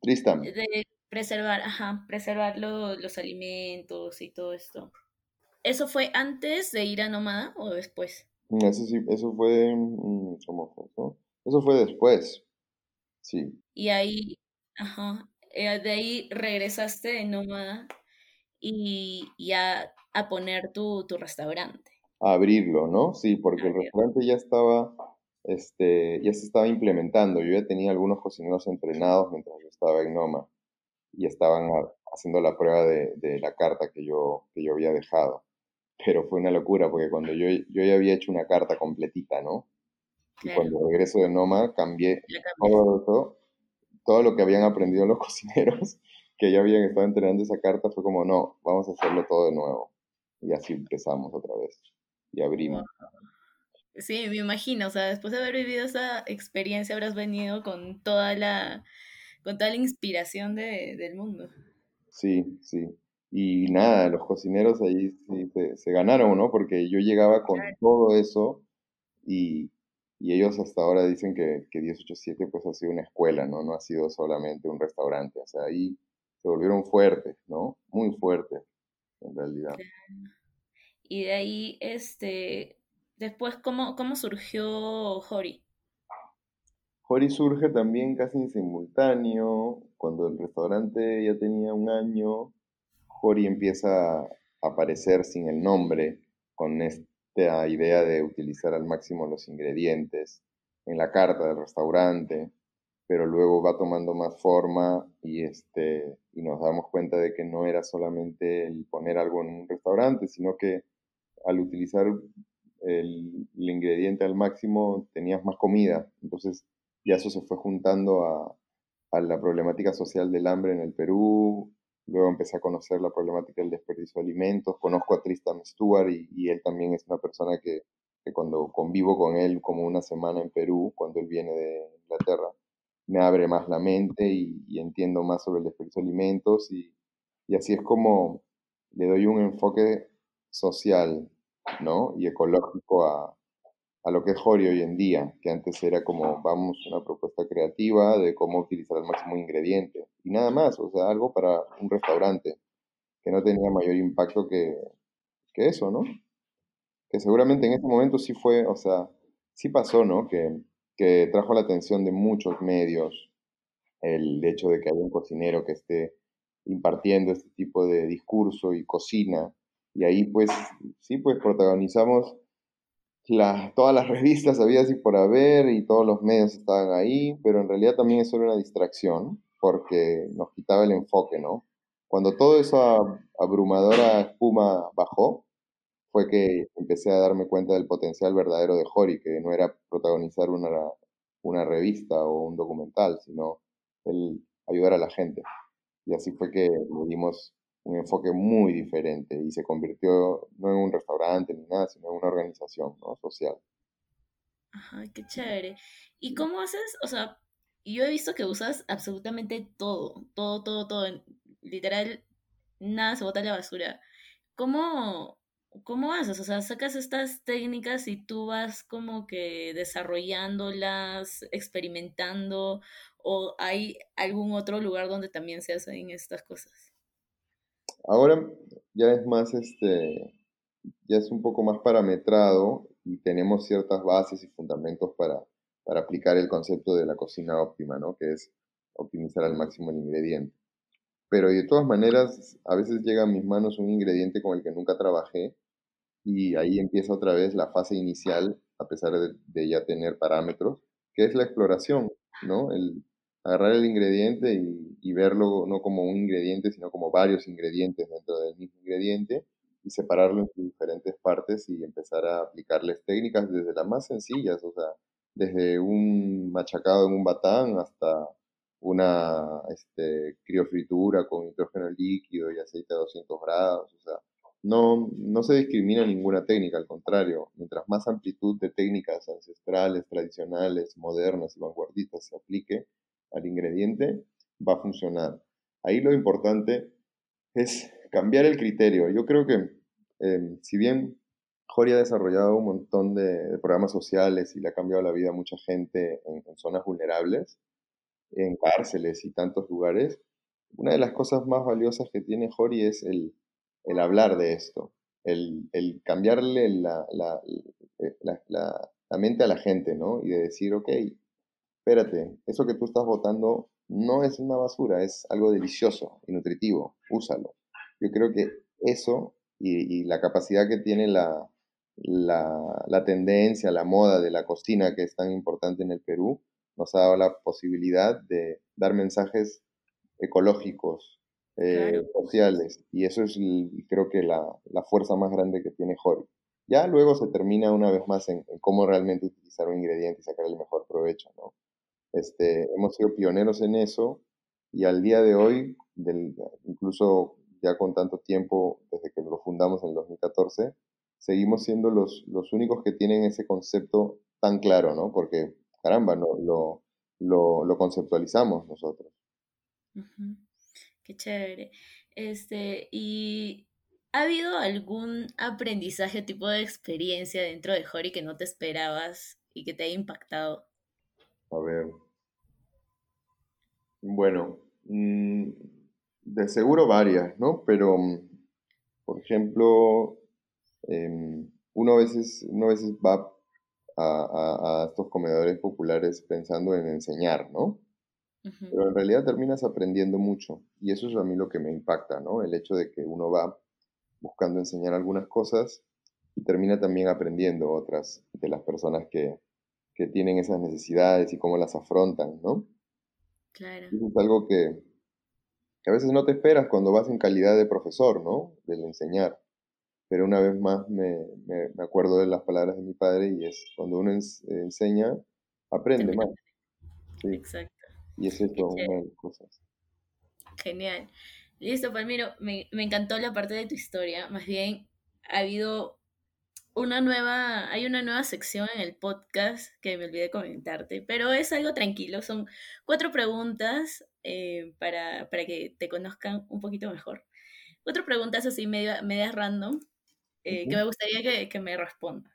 Tristan. De preservar, ajá, preservar lo, los alimentos y todo esto. ¿Eso fue antes de ir a Nómada o después? Eso sí, eso fue... Mm, ¿Cómo fue eso? Eso fue después, sí. Y ahí, ajá, eh, de ahí regresaste de nómada y, y a, a, poner tu, tu, restaurante. A abrirlo, ¿no? Sí, porque el restaurante ya estaba, este, ya se estaba implementando. Yo ya tenía algunos cocineros entrenados mientras yo estaba en Noma y estaban haciendo la prueba de, de, la carta que yo, que yo había dejado. Pero fue una locura porque cuando yo, yo ya había hecho una carta completita, ¿no? Y cuando regreso de Noma cambié todo todo lo que habían aprendido los cocineros, que ya habían estado entrenando esa carta, fue como, no, vamos a hacerlo todo de nuevo. Y así empezamos otra vez. Y abrimos. Sí, me imagino, o sea, después de haber vivido esa experiencia habrás venido con toda la, con toda la inspiración de, del mundo. Sí, sí. Y nada, los cocineros ahí sí se, se ganaron, ¿no? Porque yo llegaba con todo eso y, y ellos hasta ahora dicen que, que 1087 pues ha sido una escuela, ¿no? No ha sido solamente un restaurante, o sea, ahí se volvieron fuertes, ¿no? Muy fuertes, en realidad. Y de ahí, este, después, ¿cómo, cómo surgió Hori? Hori surge también casi en simultáneo, cuando el restaurante ya tenía un año, Hori empieza a aparecer sin el nombre, con esta idea de utilizar al máximo los ingredientes en la carta del restaurante, pero luego va tomando más forma y, este, y nos damos cuenta de que no era solamente el poner algo en un restaurante, sino que al utilizar el, ingrediente al máximo tenías más comida. Entonces ya eso se fue juntando a, a la problemática social del hambre en el Perú, Luego empecé a conocer la problemática del desperdicio de alimentos. Conozco a Tristan Stewart y, él también es una persona que, que, cuando convivo con él como una semana en Perú, cuando él viene de Inglaterra, me abre más la mente y, entiendo más sobre el desperdicio de alimentos y, y, así es como le doy un enfoque social, ¿no? Y ecológico a, a lo que es Hori hoy en día, que antes era como, vamos, una propuesta creativa de cómo utilizar al máximo ingrediente y nada más, o sea, algo para un restaurante que no tenía mayor impacto que, que eso, ¿no? Que seguramente en ese momento sí fue, o sea, sí pasó, ¿no? Que, que trajo la atención de muchos medios el hecho de que haya un cocinero que esté impartiendo este tipo de discurso y cocina. Y ahí pues, sí, pues protagonizamos todas las revistas había así por haber y todos los medios estaban ahí, pero en realidad también es solo una distracción porque nos quitaba el enfoque, ¿no? Cuando toda esa abrumadora espuma bajó, fue que empecé a darme cuenta del potencial verdadero de Hori, que no era protagonizar una, una revista o un documental, sino el ayudar a la gente. Y así fue que le dimos un enfoque muy diferente y se convirtió no en un restaurante ni nada, sino en una organización ¿no? social. Ajá, qué chévere. ¿Y cómo haces? O sea, yo he visto que usas absolutamente todo, todo, todo, todo. Literal, nada se bota a la basura. ¿Cómo, ¿Cómo haces? O sea, sacas estas técnicas y tú vas como que desarrollándolas, experimentando, o hay algún otro lugar donde también se hacen estas cosas? Ahora ya es más, este, ya es un poco más parametrado y tenemos ciertas bases y fundamentos para, para aplicar el concepto de la cocina óptima, ¿no? Que es optimizar al máximo el ingrediente. Pero de todas maneras, a veces llega a mis manos un ingrediente con el que nunca trabajé y ahí empieza otra vez la fase inicial, a pesar de, de ya tener parámetros, que es la exploración, ¿no? El, agarrar el ingrediente y, verlo no como un ingrediente, sino como varios ingredientes dentro del mismo ingrediente y separarlo en sus diferentes partes y empezar a aplicarles técnicas desde las más sencillas, o sea, desde un machacado en un batán hasta una este, criofritura con nitrógeno líquido y aceite a 200 grados, o sea, no, no se discrimina ninguna técnica, al contrario, mientras más amplitud de técnicas ancestrales, tradicionales, modernas y vanguardistas se aplique, al ingrediente, va a funcionar. Ahí lo importante es cambiar el criterio. Yo creo que em, si bien Jori ha desarrollado un montón de, programas sociales y le ha cambiado la vida a mucha gente en, zonas vulnerables, en cárceles y tantos lugares, una de las cosas más valiosas que tiene Jori es el, hablar de esto, el, cambiarle la, la, la, mente a la gente, ¿no? Y de decir, ok, espérate, eso que tú estás votando no es una basura, es algo delicioso y nutritivo, úsalo. Yo creo que eso y, la capacidad que tiene la, la, tendencia, la moda de la cocina que es tan importante en el Perú, nos ha dado la posibilidad de dar mensajes ecológicos, eh, sociales, y eso es creo que la, fuerza más grande que tiene Jori. Ya luego se termina una vez más en, en, cómo realmente utilizar un ingrediente y sacar el mejor provecho, ¿no? Este, hemos sido pioneros en eso y al día de hoy, incluso ya con tanto tiempo desde que lo fundamos en el 2014, seguimos siendo los, los únicos que tienen ese concepto tan claro, ¿no? Porque, caramba, no, lo, lo, conceptualizamos nosotros. Qué chévere. Este, ¿y ha habido algún aprendizaje, tipo de experiencia dentro de Hori que no te esperabas y que te haya impactado? A ver. Bueno, mm, de seguro varias, ¿no? Pero, mm, por ejemplo, em, uno, a veces, uno a veces va a, estos comedores populares pensando en enseñar, ¿no? Pero en realidad terminas aprendiendo mucho. Y eso es a mí lo que me impacta, ¿no? El hecho de que uno va buscando enseñar algunas cosas y termina también aprendiendo otras de las personas que, que tienen esas necesidades y cómo las afrontan, ¿no? Claro. Eso es algo que, a veces no te esperas cuando vas en calidad de profesor, ¿no? Del enseñar. Pero una vez más me, me, acuerdo de las palabras de mi padre y es, cuando uno enseña, aprende más. Exacto. Y eso es una de las cosas. Genial. Listo, Palmiro, me, me encantó la parte de tu historia. Más bien, ha habido una nueva, hay una nueva sección en el podcast que me olvidé comentarte, pero es algo tranquilo. Son cuatro preguntas eh, para, que te conozcan un poquito mejor. Cuatro preguntas así media, medias random eh, que me gustaría que, me respondas.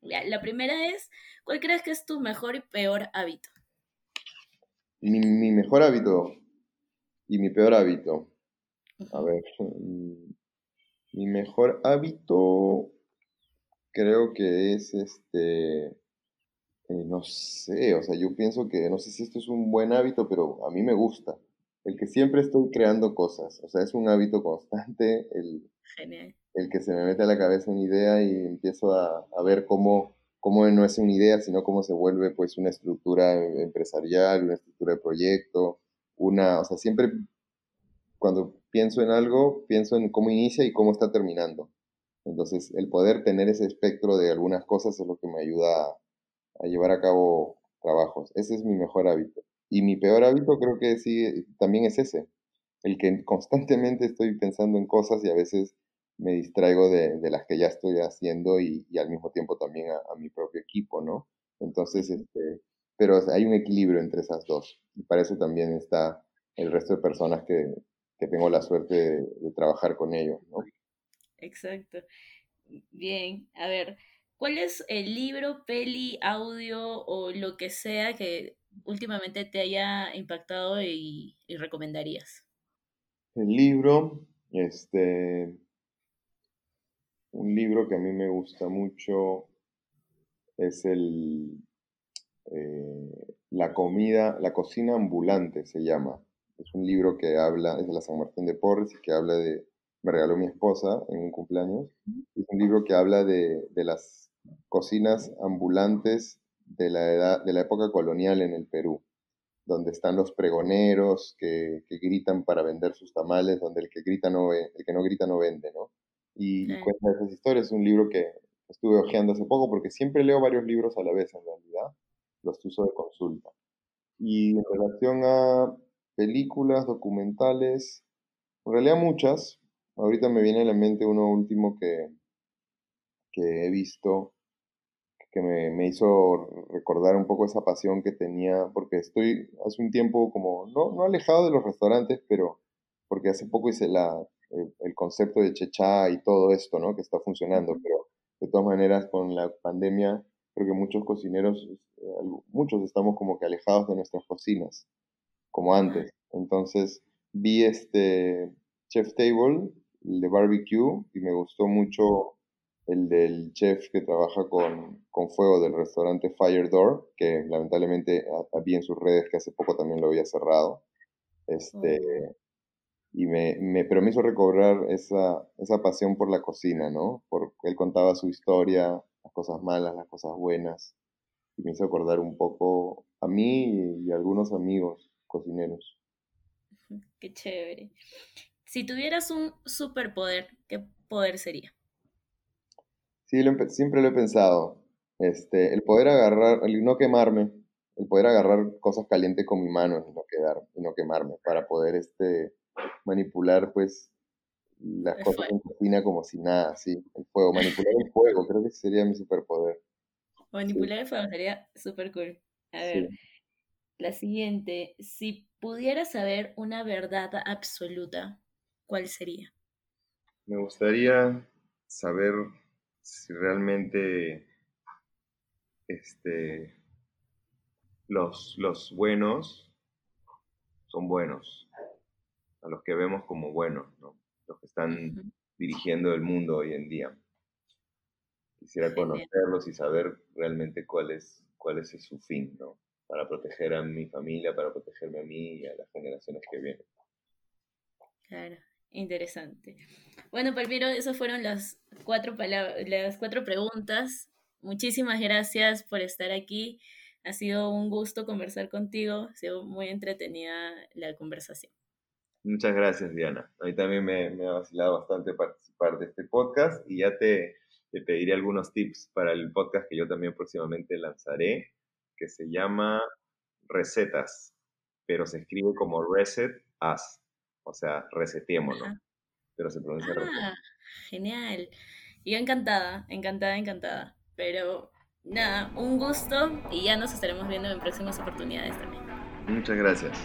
La primera es, ¿cuál crees que es tu mejor y peor hábito? Mi, mi mejor hábito y mi peor hábito. A ver, mm, mi mejor hábito creo que es este, eh, no sé, o sea, yo pienso que, no sé si esto es un buen hábito, pero a mí me gusta. El que siempre estoy creando cosas, o sea, es un hábito constante, el, el que se me mete a la cabeza una idea y empiezo a, a ver cómo, cómo no es una idea, sino cómo se vuelve pues una estructura empresarial, una estructura de proyecto, una, o sea, siempre cuando pienso en algo, pienso en cómo inicia y cómo está terminando. Entonces, el poder tener ese espectro de algunas cosas es lo que me ayuda a, llevar a cabo trabajos. Ese es mi mejor hábito. Y mi peor hábito creo que sí, también es ese, el que constantemente estoy pensando en cosas y a veces me distraigo de, las que ya estoy haciendo y, al mismo tiempo también a, mi propio equipo, ¿no? Entonces, este, pero hay un equilibrio entre esas dos. Y para eso también está el resto de personas que, tengo la suerte de trabajar con ellos, ¿no? Exacto. Bien, a ver, ¿cuál es el libro, peli, audio o lo que sea que últimamente te haya impactado y, recomendarías? El libro, este, un libro que a mí me gusta mucho es el eh, La comida, la cocina ambulante se llama. Es un libro que habla, es de la San Martín de Porres y que habla de me regaló mi esposa en un cumpleaños. Es un libro que habla de, las cocinas ambulantes de la, edad, de la época colonial en el Perú, donde están los pregoneros que, gritan para vender sus tamales, donde el que, grita no el que no grita no vende, ¿no? Y, cuenta esas historias. Es un libro que estuve hojeando hace poco porque siempre leo varios libros a la vez, en realidad. Los uso de consulta. Y en relación a películas, documentales, en realidad muchas, Ahorita me viene a la mente uno último que, que he visto, que me, me, hizo recordar un poco esa pasión que tenía, porque estoy hace un tiempo como, no, no alejado de los restaurantes, pero porque hace poco hice la, el, concepto de chechá y todo esto, ¿no? Que está funcionando, pero de todas maneras con la pandemia creo que muchos cocineros, eh, muchos estamos como que alejados de nuestras cocinas, como antes. Entonces vi este Chef Table el de barbecue y me gustó mucho el del chef que trabaja con, con fuego del restaurante Fire Door, que lamentablemente había en sus redes que hace poco también lo había cerrado. Este, oh. y me, me, pero me hizo recobrar esa, esa pasión por la cocina, ¿no? Porque él contaba su historia, las cosas malas, las cosas buenas, y me hizo acordar un poco a mí y a algunos amigos cocineros. Qué chévere. Si tuvieras un superpoder, ¿qué poder sería? Sí, siempre lo he pensado. Este, el poder agarrar, el no quemarme, el poder agarrar cosas calientes con mi mano y no quedar, y no quemarme, para poder este, manipular pues las cosas en cocina como si nada, sí, el fuego, manipular el fuego, creo que sería mi superpoder. Manipular el fuego sería súper cool. A ver, la siguiente, si pudieras saber una verdad absoluta, ¿cuál sería? Me gustaría saber si realmente este, los, los buenos son buenos, a los que vemos como buenos, los que están dirigiendo el mundo hoy en día. Quisiera conocerlos y saber realmente cuál es, cuál es su fin, ¿no? Para proteger a mi familia, para protegerme a mí y a las generaciones que vienen. Claro. Interesante. Bueno, Palmiro, esas fueron las cuatro, las cuatro preguntas. Muchísimas gracias por estar aquí. Ha sido un gusto conversar contigo. Ha sido muy entretenida la conversación. Muchas gracias, Diana. A mí también me, ha vacilado bastante participar de este podcast y ya te, te pediré algunos tips para el podcast que yo también próximamente lanzaré, que se llama Recetas, pero se escribe como Reset As o sea, resetémoslo. Pero se pronuncia ah, Genial. Y encantada, encantada, encantada. Pero nada, un gusto y ya nos estaremos viendo en próximas oportunidades también. Muchas gracias.